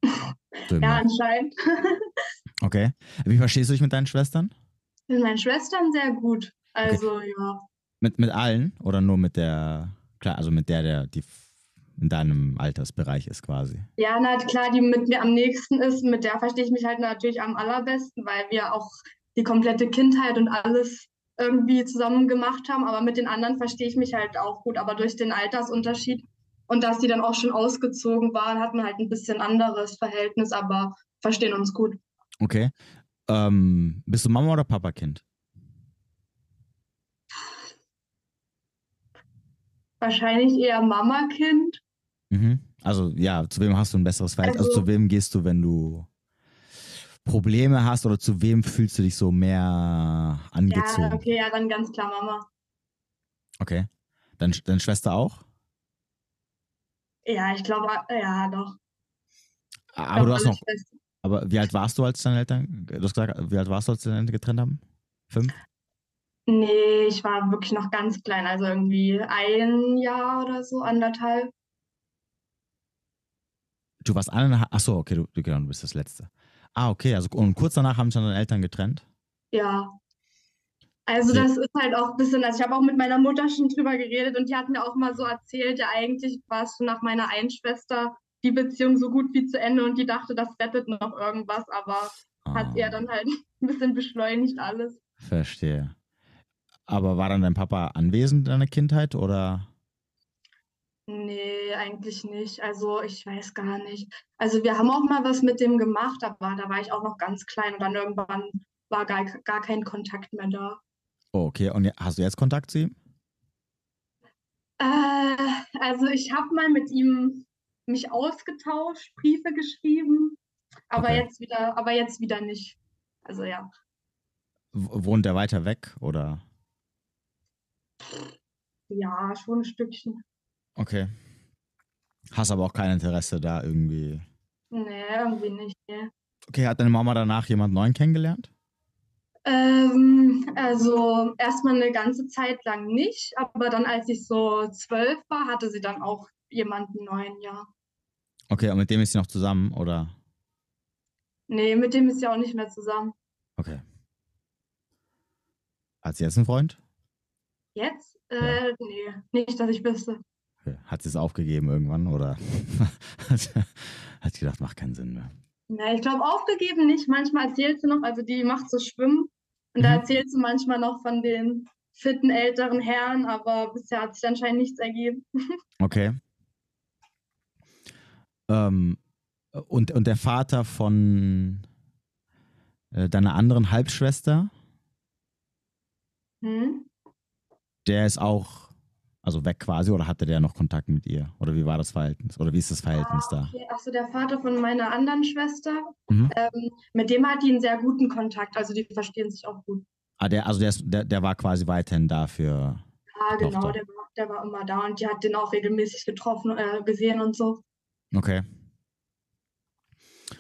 So Ja, Nach- anscheinend. Okay. Wie verstehst du dich mit deinen Schwestern? Mit meinen Schwestern sehr gut. Also ja. Mit, mit allen oder nur mit der, klar, also mit der, der die in deinem Altersbereich ist quasi? Ja, na klar, die mit mir am nächsten ist, mit der verstehe ich mich halt natürlich am allerbesten, weil wir auch die komplette Kindheit und alles irgendwie zusammen gemacht haben. Aber mit den anderen verstehe ich mich halt auch gut. Aber durch den Altersunterschied und dass die dann auch schon ausgezogen waren, hat man halt ein bisschen anderes Verhältnis, aber verstehen uns gut. Okay. Ähm, bist du Mama oder Papa-Kind? Wahrscheinlich eher Mama-Kind. Mhm. Also ja, zu wem hast du ein besseres Verhältnis? Also, Also- zu wem gehst du, wenn du Probleme hast oder zu wem fühlst du dich so mehr Ja, angezogen? okay, ja, dann ganz klar Mama. Okay. Dein, deine Schwester auch? Ja, ich glaube, ja, doch. Aber du hast noch, Schwestern. aber wie alt warst du, als deine Eltern, du hast gesagt, wie alt warst du, als deine Eltern getrennt haben? Fünf? Nee, ich war wirklich noch ganz klein, also irgendwie ein Jahr oder so, anderthalb. Du warst eineinhalb, ach so, okay, du, du, genau, du bist das Letzte. Ah, okay, also und kurz danach haben sich deine Eltern getrennt? Ja. Also Okay. das ist halt auch ein bisschen, also ich habe auch mit meiner Mutter schon drüber geredet und die hat mir auch mal so erzählt, ja eigentlich war es schon nach meiner einen Schwester die Beziehung so gut wie zu Ende und die dachte, das rettet noch irgendwas, aber hat Ah, er dann halt ein bisschen beschleunigt alles. Verstehe. Aber war dann dein Papa anwesend in deiner Kindheit oder? Nee, eigentlich nicht. Also ich weiß gar nicht. Also wir haben auch mal was mit dem gemacht, aber da war ich auch noch ganz klein und dann irgendwann war gar, gar kein Kontakt mehr da. Oh, okay, und hast du jetzt Kontakt zu ihm? Äh, also ich habe mal mit ihm mich ausgetauscht, Briefe geschrieben, aber Okay. jetzt wieder, aber jetzt wieder nicht. Also ja. Wohnt er weiter weg oder? Ja, schon ein Stückchen. Okay. Hast aber auch kein Interesse da irgendwie. Nee, irgendwie nicht. Nee. Okay, hat deine Mama danach jemand neuen kennengelernt? Ähm, also erstmal eine ganze Zeit lang nicht, aber dann, als ich so zwölf war, hatte sie dann auch jemanden neuen, ja. Okay, und mit dem ist sie noch zusammen, oder? Nee, mit dem ist sie auch nicht mehr zusammen. Okay. Hat sie jetzt einen Freund? Jetzt? Äh, Ja. nee, nicht, dass ich wüsste. Hat sie es aufgegeben irgendwann, oder hat sie gedacht, macht keinen Sinn mehr? Nee, ich glaube, aufgegeben nicht. Manchmal erzählt sie noch, also die macht so Schwimmen und da Mhm. erzählt sie manchmal noch von den fitten älteren Herren, aber bisher hat sich anscheinend nichts ergeben. Okay. Ähm, und, und der Vater von äh, deiner anderen Halbschwester, Hm? Der ist auch, also weg quasi, oder hatte der noch Kontakt mit ihr? Oder wie war das Verhältnis? Oder wie ist das Verhältnis da? Okay, achso, der Vater von meiner anderen Schwester, Mhm. ähm, mit dem hat die einen sehr guten Kontakt, also die verstehen sich auch gut. Ah, der, also der, ist, der, der war quasi weiterhin dafür. Ja, genau, der war, der war immer da und die hat den auch regelmäßig getroffen, äh, gesehen und so. Okay.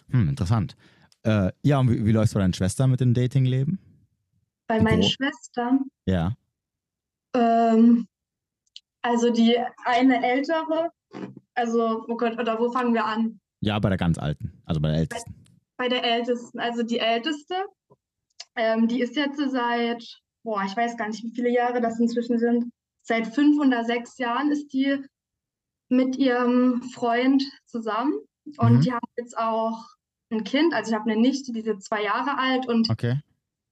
Hm, interessant. Äh, ja, und wie, wie läuft es bei deinen Schwestern mit dem Datingleben? Bei meinen Schwestern, Ja. Ähm, also die eine ältere, also, oh Gott, oder wo fangen wir an? Ja, bei der ganz Alten, also bei der Ältesten. Bei der ältesten, also die älteste, ähm, die ist jetzt seit, boah, ich weiß gar nicht, wie viele Jahre das inzwischen sind. Seit fünf oder sechs Jahren ist die mit ihrem Freund zusammen und Mhm. die haben jetzt auch ein Kind. Also ich habe eine Nichte, die ist jetzt zwei Jahre alt und Okay.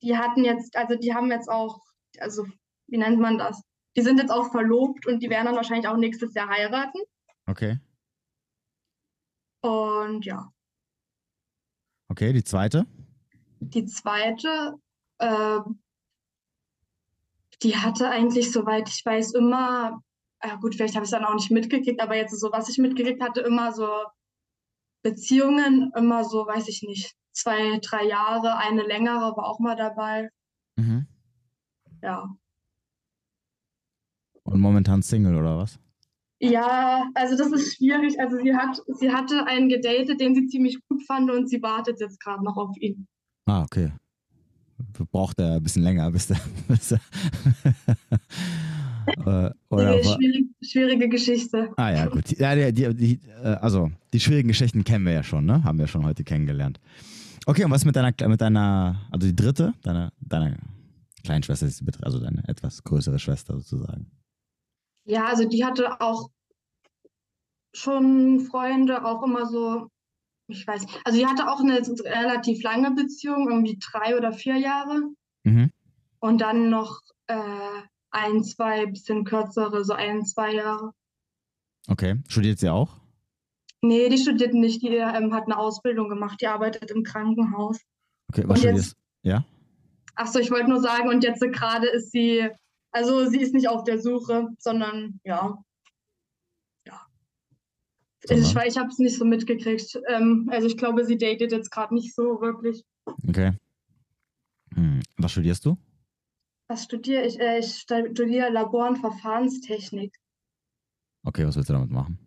die hatten jetzt, also die haben jetzt auch, also wie nennt man das? Die sind jetzt auch verlobt und die werden dann wahrscheinlich auch nächstes Jahr heiraten. Okay. Und ja, Okay, die zweite? die zweite, äh, die hatte eigentlich, soweit ich weiß, immer, ja gut, vielleicht habe ich es dann auch nicht mitgekriegt, aber jetzt so, was ich mitgekriegt hatte, immer so Beziehungen, immer so, weiß ich nicht, zwei, drei Jahre, eine längere war auch mal dabei. Mhm. Ja. Und momentan Single oder was? Ja, also das ist schwierig. Also sie hat, sie hatte einen gedatet, den sie ziemlich gut fand und sie wartet jetzt gerade noch auf ihn. Ah, okay. Braucht er ein bisschen länger, bis der. Bis er äh, oder schwierig, schwierige Geschichte. ah ja, gut. Ja, die, die, die, äh, also, die schwierigen Geschichten kennen wir ja schon, ne? Haben wir schon heute kennengelernt. Okay, und was mit deiner, mit deiner, also die dritte, deine, deine Kleinschwester, also deine etwas größere Schwester sozusagen. Ja, also die hatte auch schon Freunde, auch immer so, ich weiß, also die hatte auch eine relativ lange Beziehung, irgendwie drei oder vier Jahre. Mhm. Und dann noch äh, ein, zwei bisschen kürzere, so ein, zwei Jahre. Okay. Studiert sie auch? Nee, die studiert nicht, die ähm, hat eine Ausbildung gemacht, die arbeitet im Krankenhaus. Okay, was studierst Ja? Ach so, ich wollte nur sagen, und jetzt gerade ist sie, also sie ist nicht auf der Suche, sondern ja. Ja. Ich, ich habe es nicht so mitgekriegt. Ähm, also ich glaube, sie datet jetzt gerade nicht so wirklich. Okay. Hm. Was studierst du? Was studiere ich? Äh, ich studiere Labor- und Verfahrenstechnik. Okay, was willst du damit machen?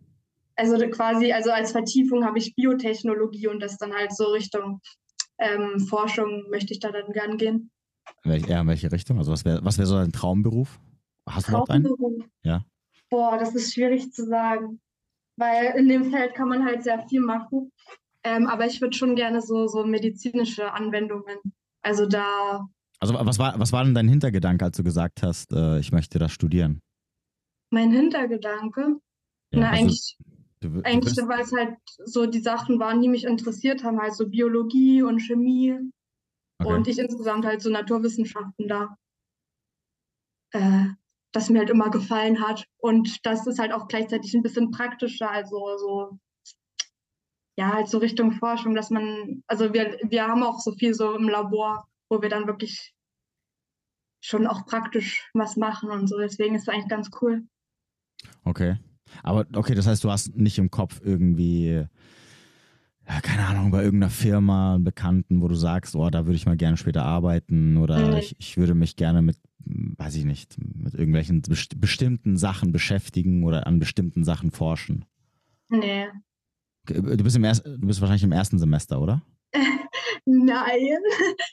Also quasi, also als Vertiefung habe ich Biotechnologie und das dann halt so Richtung ähm, Forschung möchte ich da dann gern gehen. Welch, eher in welche Richtung? Also was wäre was wär so dein Traumberuf? Hast du überhaupt einen? Traumberuf. Ja. Boah, das ist schwierig zu sagen, weil in dem Feld kann man halt sehr viel machen. Ähm, aber ich würde schon gerne so, so medizinische Anwendungen. Also da, Also was war, was war denn dein Hintergedanke, als du gesagt hast, äh, ich möchte das studieren? mein Hintergedanke, Ja, na also eigentlich, du, du eigentlich, weil es halt so die Sachen waren, die mich interessiert haben, halt so Biologie und Chemie okay. und ich insgesamt halt so Naturwissenschaften da, äh, das mir halt immer gefallen hat. Und das ist halt auch gleichzeitig ein bisschen praktischer, also so, ja, halt so Richtung Forschung, dass man, also wir, wir haben auch so viel so im Labor, wo wir dann wirklich schon auch praktisch was machen und so. Deswegen ist es eigentlich ganz cool. Okay. Aber okay, das heißt, du hast nicht im Kopf irgendwie, ja, keine Ahnung, bei irgendeiner Firma, einen Bekannten, wo du sagst, oh, da würde ich mal gerne später arbeiten oder Nee. ich, ich würde mich gerne mit, weiß ich nicht, mit irgendwelchen best bestimmten Sachen beschäftigen oder an bestimmten Sachen forschen. Nee. Du bist, im erst, du bist wahrscheinlich im ersten Semester, oder? Nein.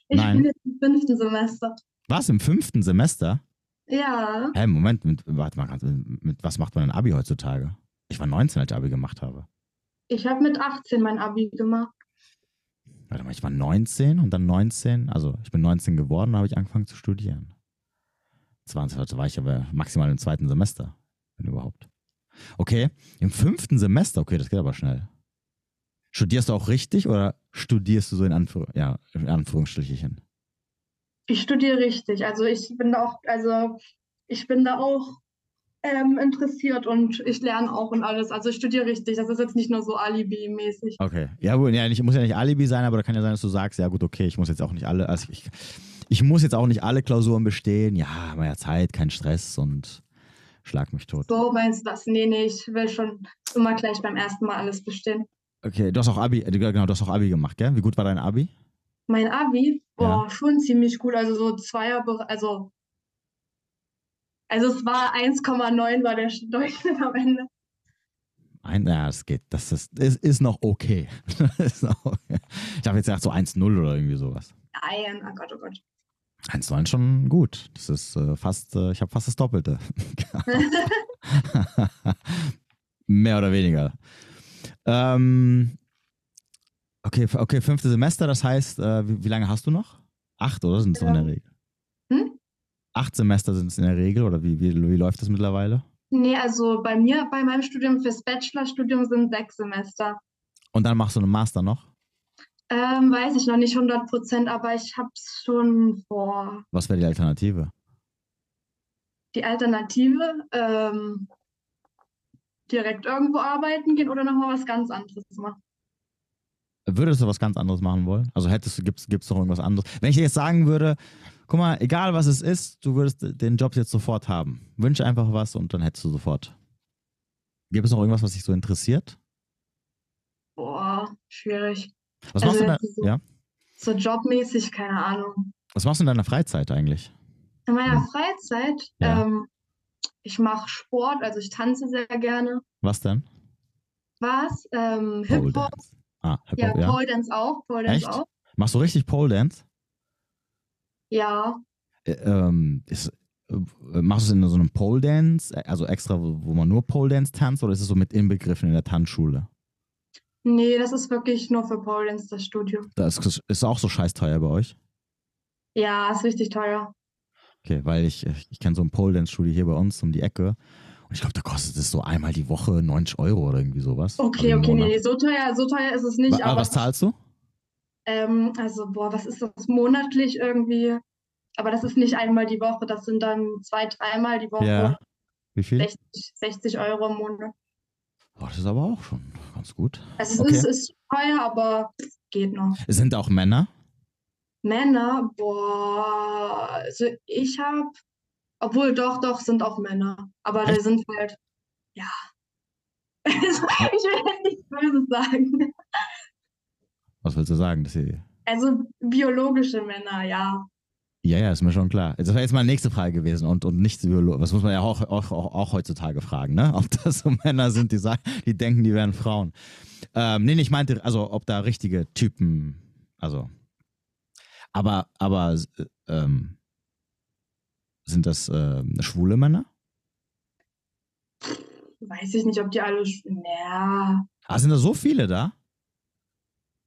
Ich Nein. bin jetzt im fünften Semester. Was, im fünften Semester? Ja. Hä, Moment, mit, warte mal, ganz- mit was macht man ein Abi heutzutage? Ich war 19, als ich Abi gemacht habe. Ich habe mit 18 mein Abi gemacht. Warte mal, ich war 19 und dann 19, also ich bin 19 geworden, habe ich angefangen zu studieren. 20, also war ich aber maximal im zweiten Semester, wenn überhaupt. Okay, im fünften Semester, okay, das geht aber schnell. Studierst du auch richtig oder studierst du so in, Anführ ja, in Anführungsstrichen? Ich studiere richtig. Also ich bin da auch, also ich bin da auch ähm, interessiert und ich lerne auch und alles. Also ich studiere richtig. Das ist jetzt nicht nur so Alibi-mäßig. Okay. Ja, gut, ja, nicht, muss ja nicht Alibi sein, aber da kann ja sein, dass du sagst, ja gut, okay, ich muss jetzt auch nicht alle, also ich, ich muss jetzt auch nicht alle Klausuren bestehen. Ja, haben ja Zeit, kein Stress und schlag mich tot. So meinst du das? Nee, nee, ich will schon immer gleich beim ersten Mal alles bestehen. Okay, du hast auch Abi, äh, genau, du hast auch Abi gemacht, gell? Wie gut war dein Abi? Mein Abi, Ja. boah, schon ziemlich gut. Also so Zweier, also, also es war 1,9 war der Durchschnitt am Ende. Ein, ja, das geht. Das ist, ist, ist noch okay. ist noch okay. Ich habe jetzt gedacht, so 1-0 oder irgendwie sowas. Nein, oh Gott, oh Gott. 1-9 schon gut. Das ist äh, fast, äh, ich habe fast das Doppelte. Mehr oder weniger. Ähm, okay, okay, fünfte Semester, das heißt, äh, wie, wie lange hast du noch? Acht, oder sind es so in der Ja. Regel? Acht Semester sind es in der Regel, oder wie, wie, wie läuft das mittlerweile? Nee, also bei mir, bei meinem Studium fürs Bachelorstudium sind sechs Semester. Und dann machst du einen Master noch? Ähm, weiß ich noch nicht 100 Prozent, aber ich habe es schon vor. Was wäre die Alternative? Die Alternative, ähm, direkt irgendwo arbeiten gehen oder nochmal was ganz anderes machen. Würdest du was ganz anderes machen wollen? Also hättest du, gibt's, gibt's noch irgendwas anderes? Wenn ich dir jetzt sagen würde, guck mal, egal was es ist, du würdest den Job jetzt sofort haben. Wünsche einfach was und dann hättest du sofort. Gibt es noch irgendwas, was dich so interessiert? Boah, schwierig. Was Also machst du da, jetzt so- ja? So jobmäßig, keine Ahnung. Was machst du in deiner Freizeit eigentlich? In meiner Hm. Freizeit, Ja. ähm, ich mache Sport, also ich tanze sehr gerne. Was denn? Was? Ähm, Hip-Hop. Ah, Hip ja, ja. Pole Dance auch, Pole Dance Echt? auch. Machst du richtig Pole Dance? Ja, Äh, ähm, ist, äh, machst du es in so einem Pole Dance, äh, also extra, wo, man nur Pole Dance tanzt, oder ist es so mit inbegriffen in der Tanzschule? nee, das ist wirklich nur für Pole Dance das Studio. Das ist, auch so scheiß teuer bei euch? Ja, ist richtig teuer. Okay, weil ich, ich kenne so ein Pole Dance Studio hier bei uns um die Ecke. Und ich glaube, da kostet es so einmal die Woche 90 Euro oder irgendwie sowas. Okay, Also okay, Monat. nee, so teuer, so teuer ist es nicht, aber aber was zahlst du? Ähm, also boah, was ist das monatlich irgendwie? Aber das ist nicht einmal die Woche, das sind dann zwei, dreimal die Woche. Ja. Wie viel? 60, 60 Euro im Monat. Oh, das ist aber auch schon ganz gut. Also es Okay. ist, ist teuer, aber geht noch. Sind auch Männer? Männer, boah, also ich habe, obwohl doch, doch, sind auch Männer. Aber da Echt? sind halt, ja. Ich will jetzt nichts Böses sagen. Was willst du sagen? Dass sie Also biologische Männer, ja. Ja, ja, ist mir schon klar. Das wäre jetzt meine nächste Frage gewesen und, und nicht Biolo Das muss man ja auch, auch, auch, auch heutzutage fragen, ne? Ob das so Männer sind, die sagen, die denken, die wären Frauen. Ähm, nee, ich meinte, also ob da richtige Typen, also. Aber, aber äh, ähm, sind das ähm, schwule Männer? Weiß ich nicht, ob die alle, sch- ja. Ah, sind da so viele da?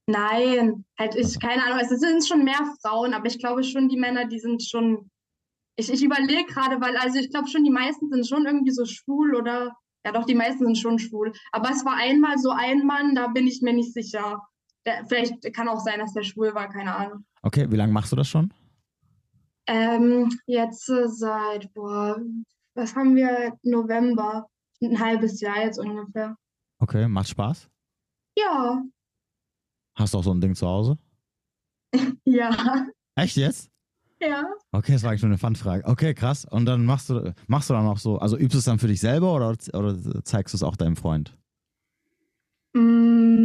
Nein, halt ich, keine Ahnung, es sind schon mehr Frauen, aber ich glaube schon, die Männer, die sind schon, ich, ich überlege gerade, weil, also ich glaube schon, die meisten sind schon irgendwie so schwul oder, ja doch, die meisten sind schon schwul. Aber es war einmal so ein Mann, da bin ich mir nicht sicher. Der, vielleicht kann auch sein, dass der schwul war, keine Ahnung. Okay, wie lange machst du das schon? Ähm, jetzt äh, seit, boah, was haben wir? November. Ein halbes Jahr jetzt ungefähr. Okay, macht Spaß? Ja, Hast du auch so ein Ding zu Hause? ja, Echt jetzt? ja. Okay, das war eigentlich nur eine Fun-Frage. Okay, krass. Und dann machst du, machst du dann auch so, also übst du es dann für dich selber oder, oder zeigst du es auch deinem Freund? Mm,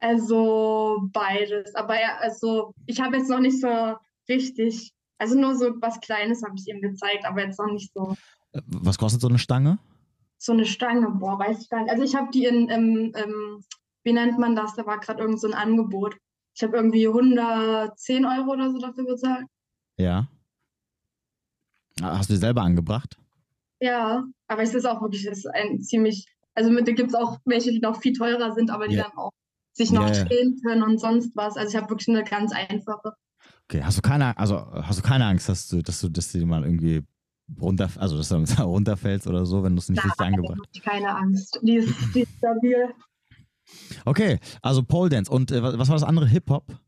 Also beides. Aber ja, also ich habe jetzt noch nicht so richtig, also nur so was Kleines habe ich ihm gezeigt, aber jetzt noch nicht so. Äh, Was kostet so eine Stange? so eine Stange, boah, weiß ich gar nicht. Also ich habe die in, im, im, wie nennt man das? Da war gerade irgend so ein Angebot. Ich habe irgendwie 110 Euro oder so dafür bezahlt. Ja. Hast du die selber angebracht? Ja, aber es ist auch wirklich ist ein ziemlich, also da gibt es auch welche, die noch viel teurer sind, aber die Ja. dann auch sich noch ja. drehen können und sonst was. Also ich habe wirklich eine ganz einfache. Okay, hast du keine, also hast du keine Angst, dass du, dass du, dass du die mal irgendwie runter, also dass du runterfällst oder so, wenn du es nicht richtig Nein, angebracht hab ich keine Angst. Die ist, die ist stabil. Okay, also Pole Dance und äh, was war das andere? Hip-Hop?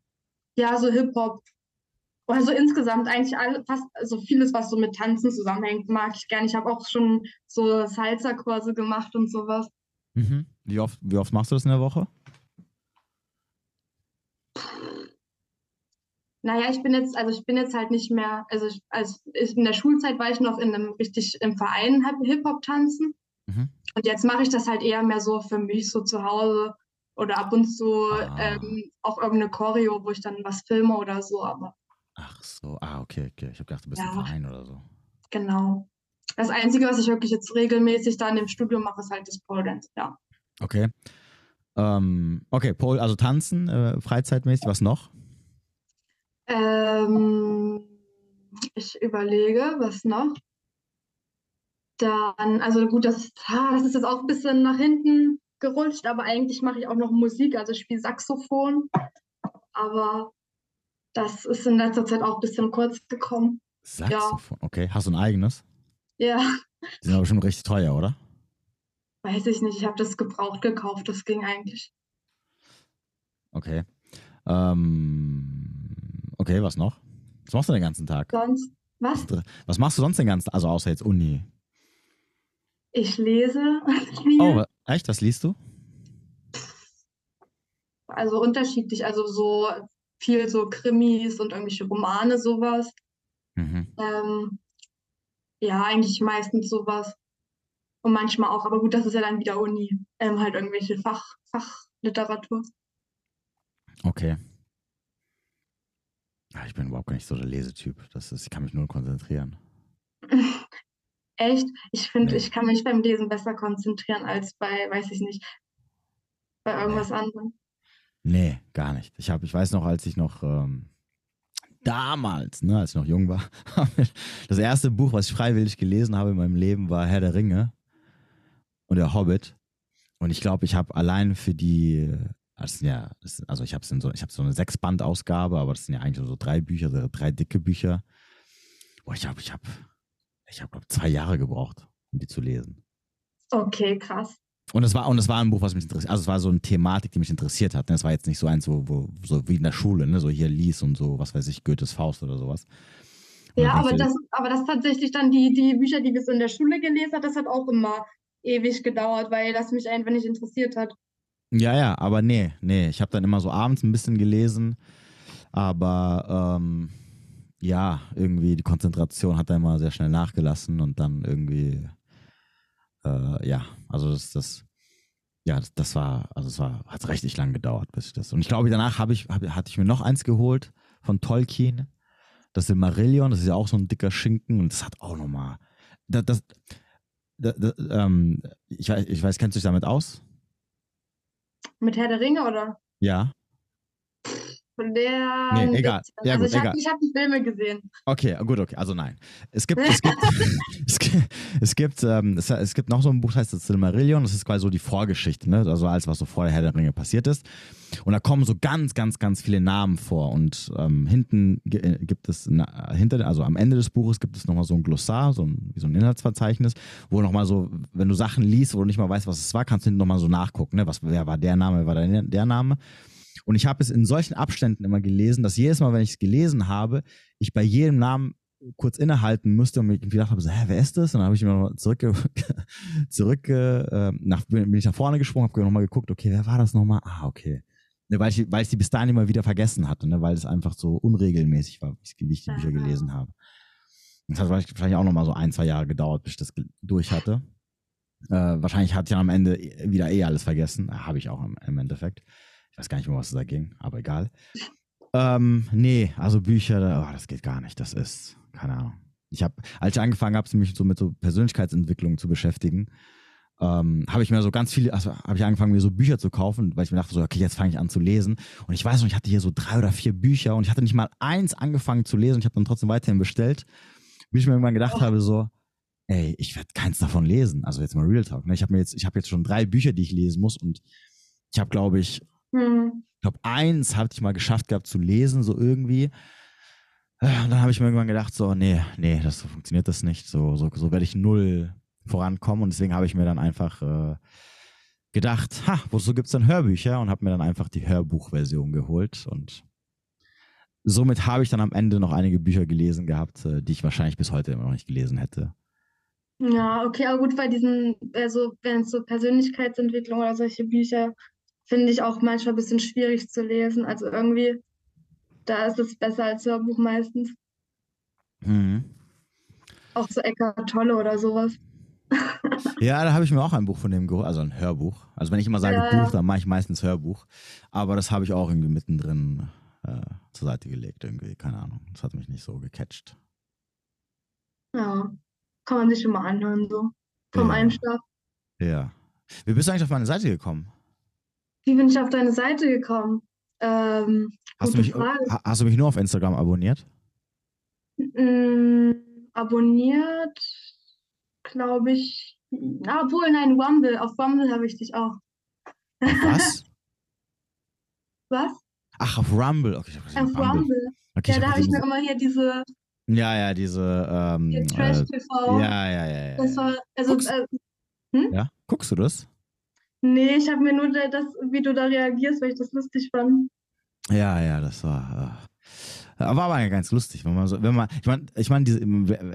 Ja, so Hip-Hop. Also insgesamt eigentlich alle, fast, also vieles, was so mit Tanzen zusammenhängt, mag ich gerne. Ich habe auch schon so Salsa-Kurse gemacht und sowas. Mhm. Wie oft, wie oft machst du das in der Woche? Naja, ich bin jetzt, also ich bin jetzt halt nicht mehr, also ich, als ich in der Schulzeit war ich noch in einem richtig im Verein Hip-Hop tanzen. Mhm. Und jetzt mache ich das halt eher mehr so für mich, so zu Hause oder ab und zu Ah. ähm, auch irgendeine Choreo, wo ich dann was filme oder so, aber Ach so, ah, okay, okay. Ich habe gedacht, du bist im Ja. Verein oder so. genau. Das Einzige, was ich wirklich jetzt regelmäßig dann im Studium mache, ist halt das Pole Dance, ja. Okay. Ähm, okay, Pole, also tanzen, äh, freizeitmäßig, was noch? Ähm, ich überlege, was noch. Dann, also gut, das ist, das ist jetzt auch ein bisschen nach hinten gerutscht, aber eigentlich mache ich auch noch Musik, also ich spiele Saxophon. Aber das ist in letzter Zeit auch ein bisschen kurz gekommen. Saxophon, okay. Hast du ein eigenes? Ja, Die sind aber schon richtig teuer, oder? weiß ich nicht, ich habe das gebraucht gekauft, das ging eigentlich. Okay. Ähm, okay, was noch? Was machst du den ganzen Tag? Sonst, was? Was machst du sonst den ganzen Also außer jetzt Uni. Ich lese viel, Oh, echt? Was liest du? also unterschiedlich, also so viel so Krimis und irgendwelche Romane, sowas. Mhm. Ähm, ja, eigentlich meistens sowas. Und manchmal auch, aber gut, das ist ja dann wieder Uni. Ähm, halt irgendwelche Fach, Fachliteratur. Okay. Ja, ich bin überhaupt gar nicht so der Lesetyp. Das ist, ich kann mich nur konzentrieren. Echt? Ich finde, ich kann mich beim Lesen besser konzentrieren als bei, weiß ich nicht, bei irgendwas anderem. Nee, gar nicht. Ich habe, ich weiß noch, als ich noch ähm, damals, ne, als ich noch jung war, das erste Buch, was ich freiwillig gelesen habe in meinem Leben, war Herr der Ringe und der Hobbit. Und ich glaube, ich habe allein für die, sind ja, also ich habe so, ich habe so eine Sechsband-Ausgabe, aber das sind ja eigentlich so drei Bücher, drei dicke Bücher. Boah, ich habe, ich habe, ich habe, glaube zwei Jahre gebraucht, um die zu lesen. Okay, krass. Und es war, und es war ein Buch, was mich interessiert. Also es war so eine Thematik, die mich interessiert hat. ne? Es war jetzt nicht so eins, wo, wo so wie in der Schule, ne? So hier lies und so, was weiß ich, Goethes Faust oder sowas. Und Ja, aber das, aber das tatsächlich dann die, die Bücher, die wir so in der Schule gelesen haben, das hat auch immer ewig gedauert, weil das mich einfach nicht interessiert hat. Ja, ja, aber nee, nee. Ich habe dann immer so abends ein bisschen gelesen, aber ähm, ja, irgendwie die Konzentration hat dann immer sehr schnell nachgelassen und dann irgendwie, äh, ja, also das, das, ja, das, das war, also es war, hat richtig lang gedauert, bis ich das. Und ich glaube, danach habe ich, hab, hatte ich mir noch eins geholt von Tolkien. Das Silmarillion, das ist ja auch so ein dicker Schinken und das hat auch nochmal. Das, das, das, das, ähm, ich, weiß, ich weiß, kennst du dich damit aus? Mit Herr der Ringe oder? Ja. Von der. Nee, egal. Ja, also gut, ich habe hab die Filme gesehen. Okay, gut, okay. Also nein. Es gibt, es gibt, es gibt, es gibt, ähm, es, es gibt noch so ein Buch, das heißt das Silmarillion. Das ist quasi so die Vorgeschichte, ne? Also alles, was so vor der Herr der Ringe passiert ist. Und da kommen so ganz, ganz, ganz viele Namen vor. Und ähm, hinten äh, gibt es, na, hinter, also am Ende des Buches gibt es nochmal so ein Glossar, so ein, wie so ein Inhaltsverzeichnis, wo nochmal so, wenn du Sachen liest, wo du nicht mal weißt, was es war, kannst du hinten nochmal so nachgucken, ne? Was, wer war der Name, wer war der, der Name. Und ich habe es in solchen Abständen immer gelesen, dass jedes Mal, wenn ich es gelesen habe, ich bei jedem Namen kurz innehalten müsste und mir gedacht habe, so, hä, wer ist das? Und dann habe ich mir nochmal zurück, zurück äh, nach, bin ich nach vorne gesprungen, habe nochmal geguckt, okay, wer war das nochmal? Ah, okay. Ne, weil, ich, weil ich die bis dahin immer wieder vergessen hatte, ne, weil es einfach so unregelmäßig war, wie ich, die Bücher gelesen habe. Das hat wahrscheinlich auch nochmal so ein, zwei Jahre gedauert, bis ich das durch hatte. Äh, wahrscheinlich hat ja am Ende wieder eh alles vergessen. Habe ich auch im, im Endeffekt. Ich weiß gar nicht mehr, was da ging, aber egal. Ähm, nee, also Bücher, oh, das geht gar nicht. Das ist, keine Ahnung. Ich habe, als ich angefangen habe, mich so mit so Persönlichkeitsentwicklung zu beschäftigen, ähm, habe ich mir so ganz viele, also habe ich angefangen, mir so Bücher zu kaufen, weil ich mir dachte, so, okay, jetzt fange ich an zu lesen. Und ich weiß noch, ich hatte hier so drei oder vier Bücher und ich hatte nicht mal eins angefangen zu lesen. Ich habe dann trotzdem weiterhin bestellt, bis ich mir irgendwann gedacht oh. habe, so, ey, ich werde keins davon lesen. Also jetzt mal Real Talk. Ne? Ich habe mir jetzt, ich habe jetzt schon drei Bücher, die ich lesen muss und ich habe, glaube ich, hm. ich glaube, eins hatte ich mal geschafft gehabt zu lesen, so irgendwie. Äh, und dann habe ich mir irgendwann gedacht, so, nee, nee, das so funktioniert das nicht. So, so, so werde ich null vorankommen. Und deswegen habe ich mir dann einfach äh, gedacht, ha, wozu gibt es dann Hörbücher? Und habe mir dann einfach die Hörbuchversion geholt. Und somit habe ich dann am Ende noch einige Bücher gelesen gehabt, äh, die ich wahrscheinlich bis heute immer noch nicht gelesen hätte. Ja, okay, aber gut, bei diesen, also wenn es so Persönlichkeitsentwicklung oder solche Bücher, finde ich auch manchmal ein bisschen schwierig zu lesen. Also irgendwie, da ist es besser als Hörbuch meistens. Mhm. Auch so Eckart Tolle oder sowas. Ja, da habe ich mir auch ein Buch von dem geholt, also ein Hörbuch. Also wenn ich immer sage ja. Buch, dann mache ich meistens Hörbuch. Aber das habe ich auch irgendwie mittendrin äh, zur Seite gelegt, irgendwie, keine Ahnung. Das hat mich nicht so gecatcht. Ja, kann man sich immer anhören, so. Vom ja. Einschlaf. Ja. Wie bist du eigentlich auf meine Seite gekommen? Wie bin ich auf deine Seite gekommen? Ähm, hast, du mich, hast du mich nur auf Instagram abonniert? Mm, abonniert glaube ich. Ah, obwohl, nein, Rumble. Auf Rumble habe ich dich auch. was? Was? Ach, auf Rumble. Okay, auf Rumble. Rumble. Okay, ja, da habe ich mir immer hier diese. Ja, ja, diese. Ähm, äh, Trash-TV. Äh, ja, ja, ja. ja, das war, also, äh, hm? Ja, guckst du das? Nee, ich habe mir nur das, wie du da reagierst, weil ich das lustig fand. Ja, ja, das war. Uh, war aber ganz lustig, wenn man so, wenn man, ich meine, ich mein,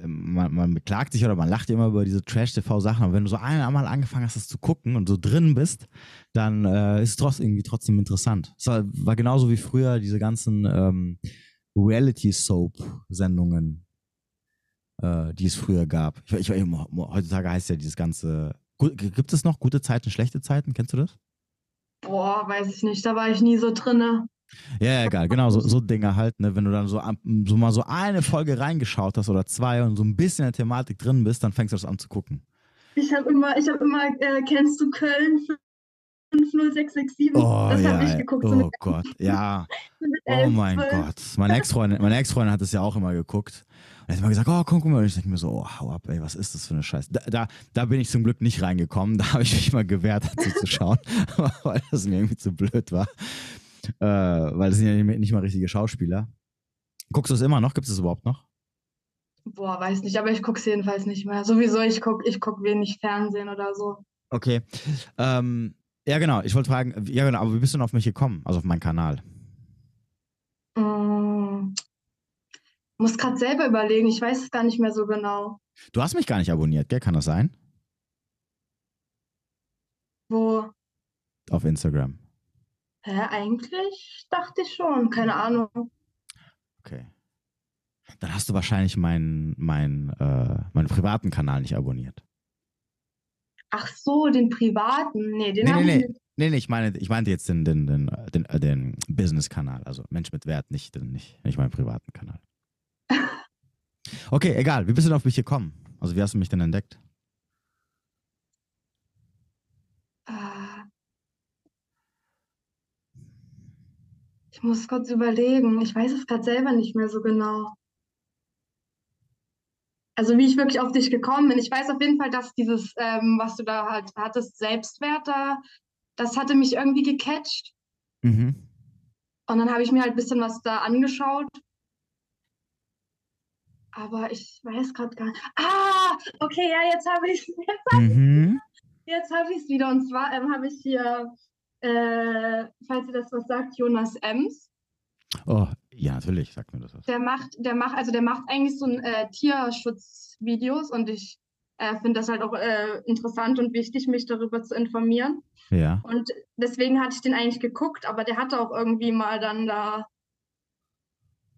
man, man beklagt sich oder man lacht immer über diese Trash-TV-Sachen, aber wenn du so einmal angefangen hast, das zu gucken und so drin bist, dann äh, ist es trotzdem irgendwie trotzdem interessant. Es war, war genauso wie früher diese ganzen ähm, Reality-Soap-Sendungen, äh, die es früher gab. Ich, ich, heutzutage heißt ja dieses ganze. Gibt es noch gute Zeiten, schlechte Zeiten? Kennst du das? Boah, weiß ich nicht, da war ich nie so drinne. Ja, egal, genau, so, so Dinge halt, ne? Wenn du dann so, so mal so eine Folge reingeschaut hast oder zwei und so ein bisschen in der Thematik drin bist, dann fängst du das an zu gucken. Ich habe immer, ich habe immer, äh, kennst du Köln 50667? Oh, das ja, habe ich geguckt. Oh so Gott, ja. oh mein 12. Gott. Meine Ex-Freundin, meine Ex-Freundin hat das ja auch immer geguckt. Und er hat immer gesagt, oh, komm, guck mal. Und ich denke mir so, oh, hau ab, ey, was ist das für eine Scheiße? Da, da, da bin ich zum Glück nicht reingekommen. Da habe ich mich mal gewehrt, dazu zu schauen, weil das mir irgendwie zu blöd war äh, weil das sind ja nicht mal richtige Schauspieler. Guckst du es immer noch? Gibt es es überhaupt noch? Boah, weiß nicht, aber ich gucke es jedenfalls nicht mehr. Sowieso, ich gucke ich guck wenig Fernsehen oder so. Okay. Ähm, ja, genau. Ich wollte fragen, ja, genau, aber wie bist du denn auf mich gekommen? Also auf meinen Kanal? Mm, muss gerade selber überlegen. Ich weiß es gar nicht mehr so genau. Du hast mich gar nicht abonniert, gell? Kann das sein? Wo? Auf Instagram. Hä, eigentlich dachte ich schon, keine Ahnung. Okay. Dann hast du wahrscheinlich meinen mein, äh, meinen privaten Kanal nicht abonniert. Ach so, den privaten? Nee, den nee, habe nee, ich nee. Nee, nee, ich meine, ich meinte jetzt den, den, den, den, äh, den Business-Kanal, also Mensch mit Wert, nicht, nicht, nicht meinen privaten Kanal. Okay, egal. Wie bist du denn auf mich gekommen? Also wie hast du mich denn entdeckt? Ich muss kurz überlegen. Ich weiß es gerade selber nicht mehr so genau. Also wie ich wirklich auf dich gekommen bin. Ich weiß auf jeden Fall, dass dieses, ähm, was du da halt hattest, Selbstwert da, das hatte mich irgendwie gecatcht. Mhm. Und dann habe ich mir halt ein bisschen was da angeschaut. Aber ich weiß gerade gar nicht. Ah, okay, ja, jetzt habe ich es. Jetzt habe mhm. ich es wieder. Und zwar ähm, habe ich hier äh, falls ihr das was sagt, Jonas Ems. Oh, ja, natürlich, sagt mir das was. Der macht, der macht, also der macht eigentlich so ein äh, Tierschutzvideos und ich äh, finde das halt auch äh, interessant und wichtig, mich darüber zu informieren. Ja. Und deswegen hatte ich den eigentlich geguckt, aber der hatte auch irgendwie mal dann da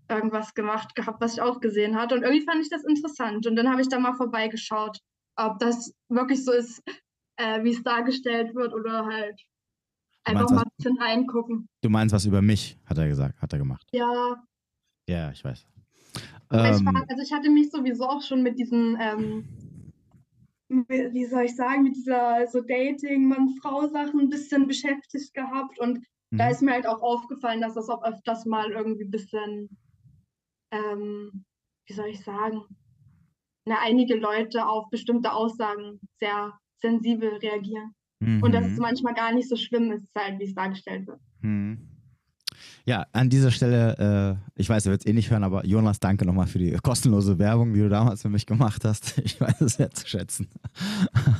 irgendwas gemacht gehabt, was ich auch gesehen hatte. Und irgendwie fand ich das interessant. Und dann habe ich da mal vorbeigeschaut, ob das wirklich so ist, äh, wie es dargestellt wird oder halt Einfach mal ein bisschen reingucken. Du meinst was über mich, hat er gesagt, hat er gemacht. Ja. Ja, ich weiß. Ähm, ich war, also ich hatte mich sowieso auch schon mit diesen, ähm, wie soll ich sagen, mit dieser so Dating, Mann-Frau-Sachen ein bisschen beschäftigt gehabt und mhm. da ist mir halt auch aufgefallen, dass das auch öfters mal irgendwie ein bisschen, ähm, wie soll ich sagen, na, einige Leute auf bestimmte Aussagen sehr sensibel reagieren. Mhm. Und dass es manchmal gar nicht so schlimm ist, halt, wie es dargestellt wird. Mhm. Ja, an dieser Stelle, äh, ich weiß, er wird es eh nicht hören, aber Jonas, danke nochmal für die kostenlose Werbung, die du damals für mich gemacht hast. Ich weiß es sehr zu schätzen.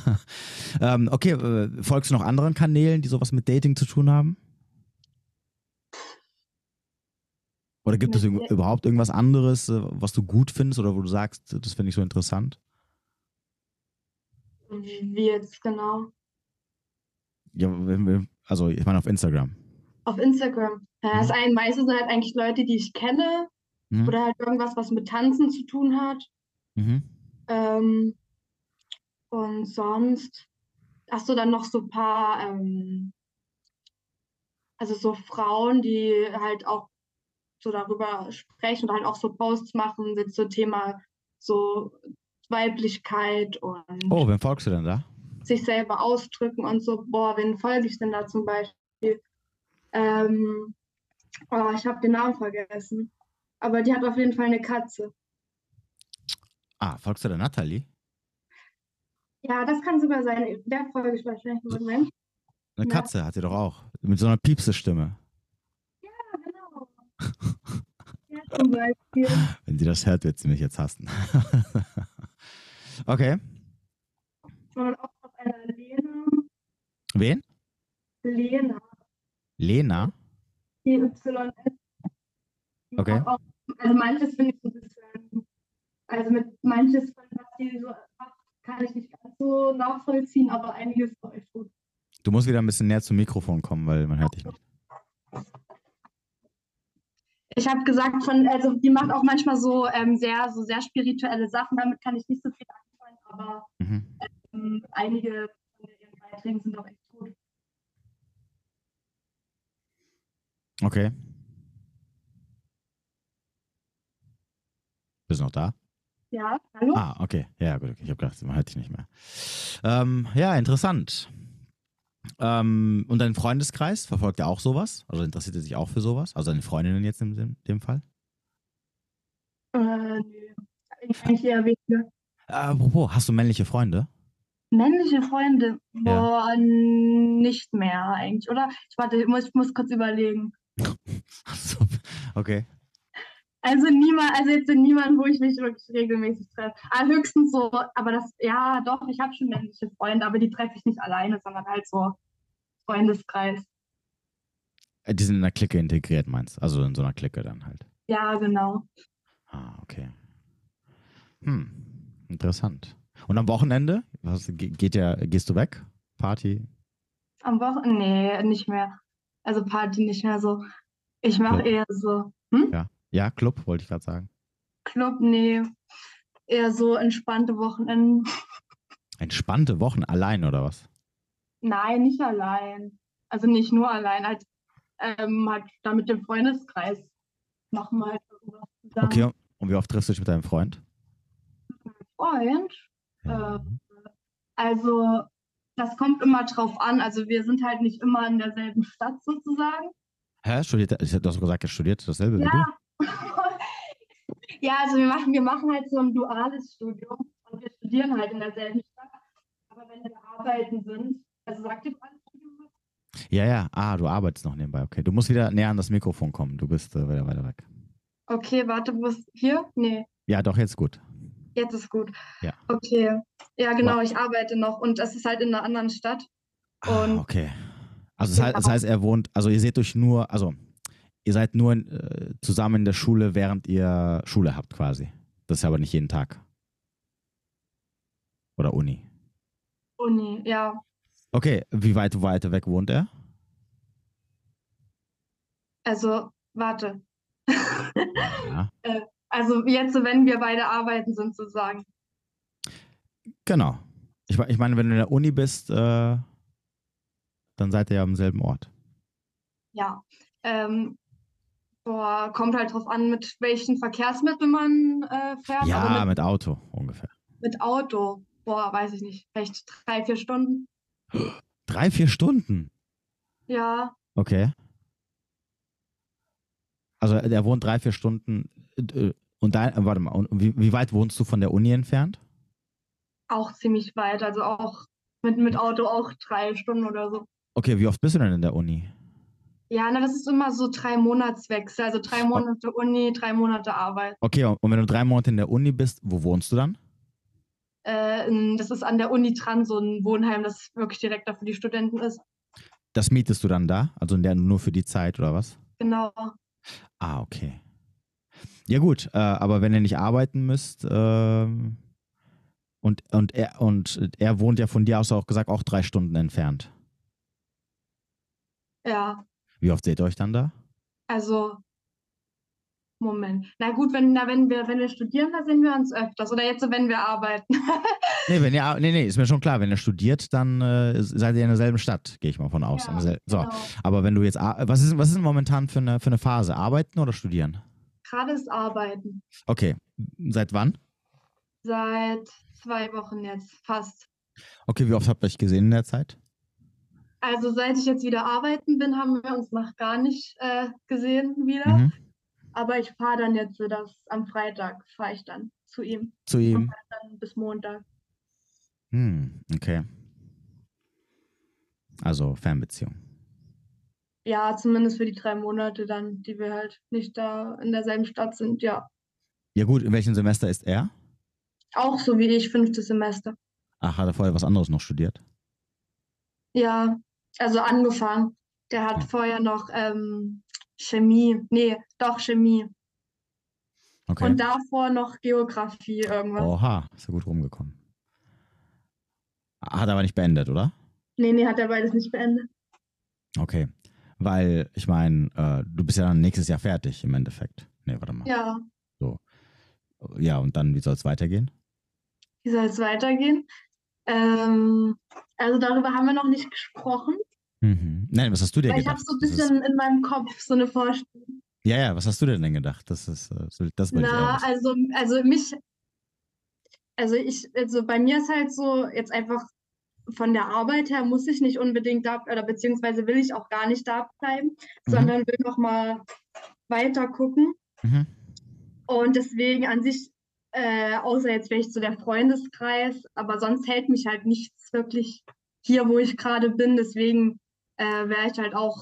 ähm, okay, äh, folgst du noch anderen Kanälen, die sowas mit Dating zu tun haben? Oder gibt es überhaupt irgendwas anderes, äh, was du gut findest oder wo du sagst, das finde ich so interessant? Wie jetzt genau? Ja, also ich meine auf Instagram. Auf Instagram. Ja, das mhm. meistens sind halt eigentlich Leute, die ich kenne mhm. oder halt irgendwas, was mit Tanzen zu tun hat. Mhm. Ähm, und sonst hast du dann noch so ein paar, ähm, also so Frauen, die halt auch so darüber sprechen und halt auch so Posts machen mit so Thema so Weiblichkeit und. Oh, wen folgst du denn da? Sich selber ausdrücken und so. Boah, wen folge ich denn da zum Beispiel? Ähm, oh, ich habe den Namen vergessen. Aber die hat auf jeden Fall eine Katze. Ah, folgst du der Natalie? Ja, das kann sogar sein. Der folge ich wahrscheinlich im Moment. Eine Katze ja. hat sie doch auch. Mit so einer Piepse-Stimme. Ja, ja, zum Beispiel. Wenn sie das hört, wird sie mich jetzt hassen. okay. Und auch noch eine Lena. Wen? Lena. Lena? YS. Okay. Auch, also manches finde ich so ein bisschen, also mit manches von was die so macht, kann ich nicht ganz so nachvollziehen, aber einiges war echt gut. Du musst wieder ein bisschen näher zum Mikrofon kommen, weil man hört dich nicht. Ich habe gesagt, von, also die macht auch manchmal so ähm, sehr, so sehr spirituelle Sachen. Damit kann ich nicht so viel anfangen, aber mhm. ähm, einige von ihren Beiträgen sind auch echt gut. Okay. Bist du noch da? Ja, hallo? Ah, okay. Ja, gut, okay. Ich habe gedacht, man hört dich nicht mehr. Ähm, ja, interessant. Ähm, und dein Freundeskreis, verfolgt er auch sowas? Also interessiert er sich auch für sowas? Also deine Freundinnen jetzt in dem, dem Fall? Äh, nee. Eigentlich eher weniger. Äh, apropos, hast du männliche Freunde? Männliche Freunde? Boah, ja. nicht mehr eigentlich, oder? Ich warte, ich muss, ich muss kurz überlegen. okay. Also niemand, also jetzt niemand, wo ich mich wirklich regelmäßig treffe. Ah, höchstens so, aber das, ja, doch, ich habe schon männliche Freunde, aber die treffe ich nicht alleine, sondern halt so Freundeskreis. Äh, die sind in einer Clique integriert, meinst du? Also in so einer Clique dann halt. Ja, genau. Ah, okay. Hm, interessant. Und am Wochenende? Was, geht ja, gehst du weg? Party? Am Wochenende? Nee, nicht mehr. Also Party nicht mehr so. Ich mache eher so. Hm? Ja. Ja, Club wollte ich gerade sagen. Club, nee. Eher so entspannte Wochenenden. Entspannte Wochen allein oder was? Nein, nicht allein. Also nicht nur allein, halt, ähm, halt da mit dem Freundeskreis machen wir halt irgendwas zusammen. Okay, und wie oft triffst du dich mit deinem Freund? Mit meinem Freund? Ja. Äh, also das kommt immer drauf an. Also wir sind halt nicht immer in derselben Stadt sozusagen. Hä? Studiert, du hast gesagt, er studiert dasselbe ja. wie du? ja, also wir machen, wir machen halt so ein duales Studium und wir studieren halt in derselben Stadt. Aber wenn wir arbeiten sind, also sagt ihr duales Studium was? Ja, ja. Ah, du arbeitest noch nebenbei. Okay. Du musst wieder näher an das Mikrofon kommen. Du bist äh, wieder weiter weg. Okay, warte, wo ist hier? Nee. Ja, doch, jetzt gut. Jetzt ist gut. Ja. Okay. Ja, genau, ich arbeite noch und das ist halt in einer anderen Stadt. Ah, okay. Also das heißt, das heißt, er wohnt, also ihr seht euch nur, also ihr seid nur äh, zusammen in der Schule, während ihr Schule habt quasi. Das ist aber nicht jeden Tag. Oder Uni. Uni, ja. Okay, wie weit weiter weg wohnt er? Also, warte. Ja. Äh, also jetzt, wenn wir beide arbeiten, sozusagen. Genau. Ich, ich meine, wenn du in der Uni bist, äh, dann seid ihr ja am selben Ort. Ja. Ähm, boah, kommt halt drauf an, mit welchen Verkehrsmitteln man äh, fährt. Ja, mit, mit, Auto ungefähr. Mit Auto. boah, weiß ich nicht, vielleicht drei, vier Stunden. Drei, vier Stunden? Ja. Okay. Also er wohnt drei, vier Stunden. äh, Und dein, äh, warte mal, und wie, wie weit wohnst du von der Uni entfernt? Auch ziemlich weit, also auch mit, mit Auto auch drei Stunden oder so. Okay, wie oft bist du denn in der Uni? Ja, na, das ist immer so drei Monatswechsel, also drei Monate Uni, drei Monate Arbeit. Okay, und wenn du drei Monate in der Uni bist, wo wohnst du dann? Äh, das ist an der Uni dran, so ein Wohnheim, das wirklich direkt da für die Studenten ist. Das mietest du dann da? Also in der nur für die Zeit oder was? Genau. Ah, okay. Ja gut, äh, aber wenn ihr nicht arbeiten müsst ähm, und, und, er, und er wohnt ja von dir aus auch gesagt auch drei Stunden entfernt. Ja, Wie oft seht ihr euch dann da? also Moment. Na gut, wenn, na, wenn wir, wenn wir studieren, da sehen wir uns öfters. Oder jetzt, wenn wir arbeiten. Nee, wenn ihr, nee, nee, ist mir schon klar, wenn ihr studiert, dann äh, seid ihr in derselben Stadt, gehe ich mal von aus. Ja, so, Genau. aber wenn du jetzt, was ist, was ist momentan für eine, für eine Phase? Arbeiten oder studieren? Gerade ist Arbeiten. Okay, seit wann? Seit zwei Wochen jetzt, fast. Okay, wie oft habt ihr euch gesehen in der Zeit? Also seit ich jetzt wieder arbeiten bin, haben wir uns noch gar nicht äh, gesehen wieder. Mhm. Aber ich fahre dann jetzt so das am Freitag fahre ich dann zu ihm. Zu ihm? Dann bis Montag. Hm, okay. Also Fernbeziehung. Ja, zumindest für die drei Monate dann, die wir halt nicht da in derselben Stadt sind. Ja. Ja gut, in welchem Semester ist er? Auch so wie ich, fünftes Semester. Ach, hat er vorher was anderes noch studiert? Ja, also angefangen. Der hat Ja. vorher noch ähm, Chemie. Nee, doch Chemie. Okay. Und davor noch Geografie irgendwas. Oha, ist ja gut rumgekommen. Hat aber nicht beendet, oder? Nee, nee, hat er beides nicht beendet. Okay. Weil, ich meine, äh, du bist ja dann nächstes Jahr fertig im Endeffekt. Nee, warte mal. Ja, Ja, und dann, wie soll es weitergehen? wie soll es weitergehen? Ähm, also darüber haben wir noch nicht gesprochen. Mhm. Nein, was hast du dir Weil ich habe gedacht? so ein bisschen in meinem Kopf so eine Vorstellung. ja, ja, was hast du denn denn gedacht? Das ist, äh, das Na, also, also mich, also ich, also bei mir ist halt so, jetzt einfach von der Arbeit her muss ich nicht unbedingt da, oder beziehungsweise will ich auch gar nicht da bleiben, Mhm. sondern will noch mal weiter gucken. Mhm. Und deswegen an sich, äh, außer jetzt vielleicht so der Freundeskreis, aber sonst hält mich halt nichts wirklich hier, wo ich gerade bin. Deswegen äh, wäre ich halt auch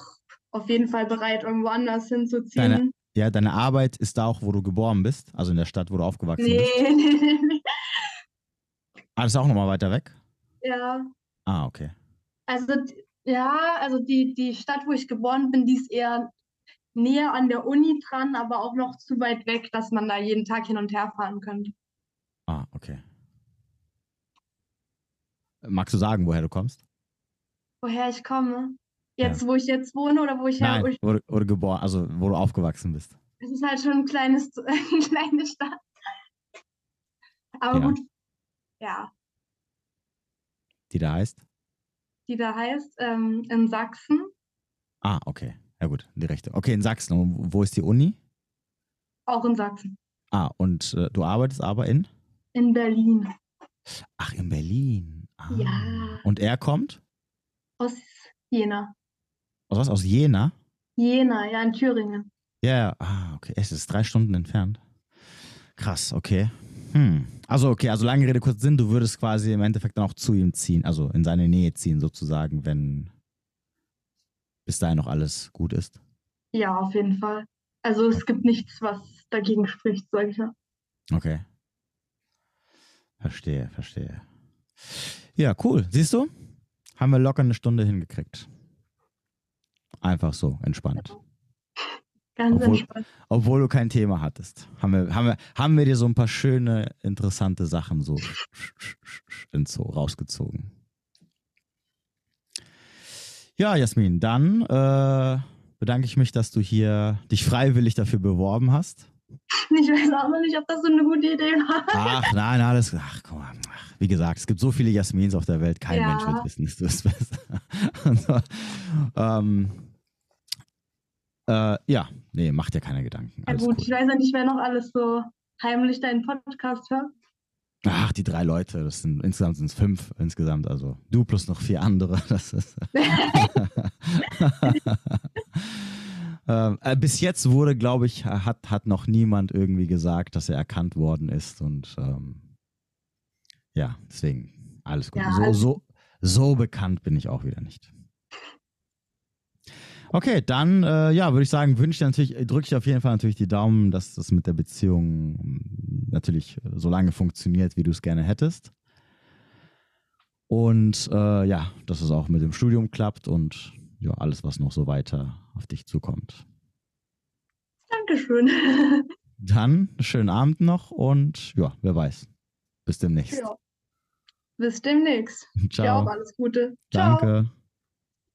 auf jeden Fall bereit, irgendwo anders hinzuziehen. Deine- Ja, deine Arbeit ist da auch, wo du geboren bist, also in der Stadt, wo du aufgewachsen Nee, bist. nee, nee, nee. Ah, das ist auch nochmal weiter weg? Ja, Ah, okay. also ja, also die, die Stadt, wo ich geboren bin, die ist eher näher an der Uni dran, aber auch noch zu weit weg, dass man da jeden Tag hin und her fahren könnte. Ah, okay. Magst du sagen, woher du kommst? Woher ich komme? Jetzt, wo ich jetzt wohne oder wo ich her, wo Nein, ich, wo wo du geboren, also wo du aufgewachsen bist. es ist halt schon ein kleines, eine kleine Stadt. Aber Ja. gut, ja, Die da heißt? die da heißt, ähm, in Sachsen, Ah, okay. Ja gut, die rechte. Okay, in Sachsen. Und wo ist die Uni? auch in Sachsen, Ah, und äh, du arbeitest aber in? in Berlin, Ach, in Berlin. Ah. Ja. Und er kommt? aus Jena. Aus was? Aus Jena? Jena, ja, in Thüringen. Ja, ja. Ah, okay. Es ist drei Stunden entfernt. Krass, okay. Hm. Also, okay, also lange Rede, kurz Sinn, du würdest quasi im Endeffekt dann auch zu ihm ziehen, also in seine Nähe ziehen, sozusagen, wenn bis dahin noch alles gut ist. Ja, auf jeden Fall. Also es gibt nichts, was dagegen spricht, sage ich mal. Okay. Verstehe, verstehe. Ja, cool. Siehst du? Haben wir locker eine Stunde hingekriegt. Einfach so, entspannt. Ganz Obwohl- entspannt. Obwohl du kein Thema hattest. Haben wir, haben wir, haben wir dir so ein paar schöne, interessante Sachen so ins- so rausgezogen. Ja, Jasmin, dann äh, bedanke ich mich, dass du hier dich freiwillig dafür beworben hast. Ich weiß auch noch nicht, ob das so eine gute Idee war. Ach, nein, alles. Ach, guck mal. Ach, wie gesagt, es gibt so viele Jasmins auf der Welt. Kein Ja. Mensch wird wissen, dass du es bist. Und so, ähm, äh, ja, nee, mach dir keine Gedanken. Ja Alles gut, cool. ich weiß ja nicht, wer noch alles so heimlich deinen Podcast hört. Ach, die drei Leute, das sind insgesamt sind es fünf insgesamt, also du plus noch vier andere. Das ist ähm, äh, bis jetzt wurde, glaube ich, hat, hat noch niemand irgendwie gesagt, dass er erkannt worden ist. Und ähm, ja, deswegen alles gut. Ja, so, also so, so bekannt bin ich auch wieder nicht. Okay, dann äh, ja, würde ich sagen, wünsche ich natürlich, drücke ich auf jeden Fall natürlich die Daumen, dass das mit der Beziehung hm, natürlich äh, so lange funktioniert, wie du es gerne hättest. Und äh, ja, dass es auch mit dem Studium klappt und ja, alles, was noch so weiter auf dich zukommt. Dankeschön. Dann schönen Abend noch und ja, wer weiß. Bis demnächst. Ja. Bis demnächst. Ciao. Ja, alles Gute. Danke. Ciao.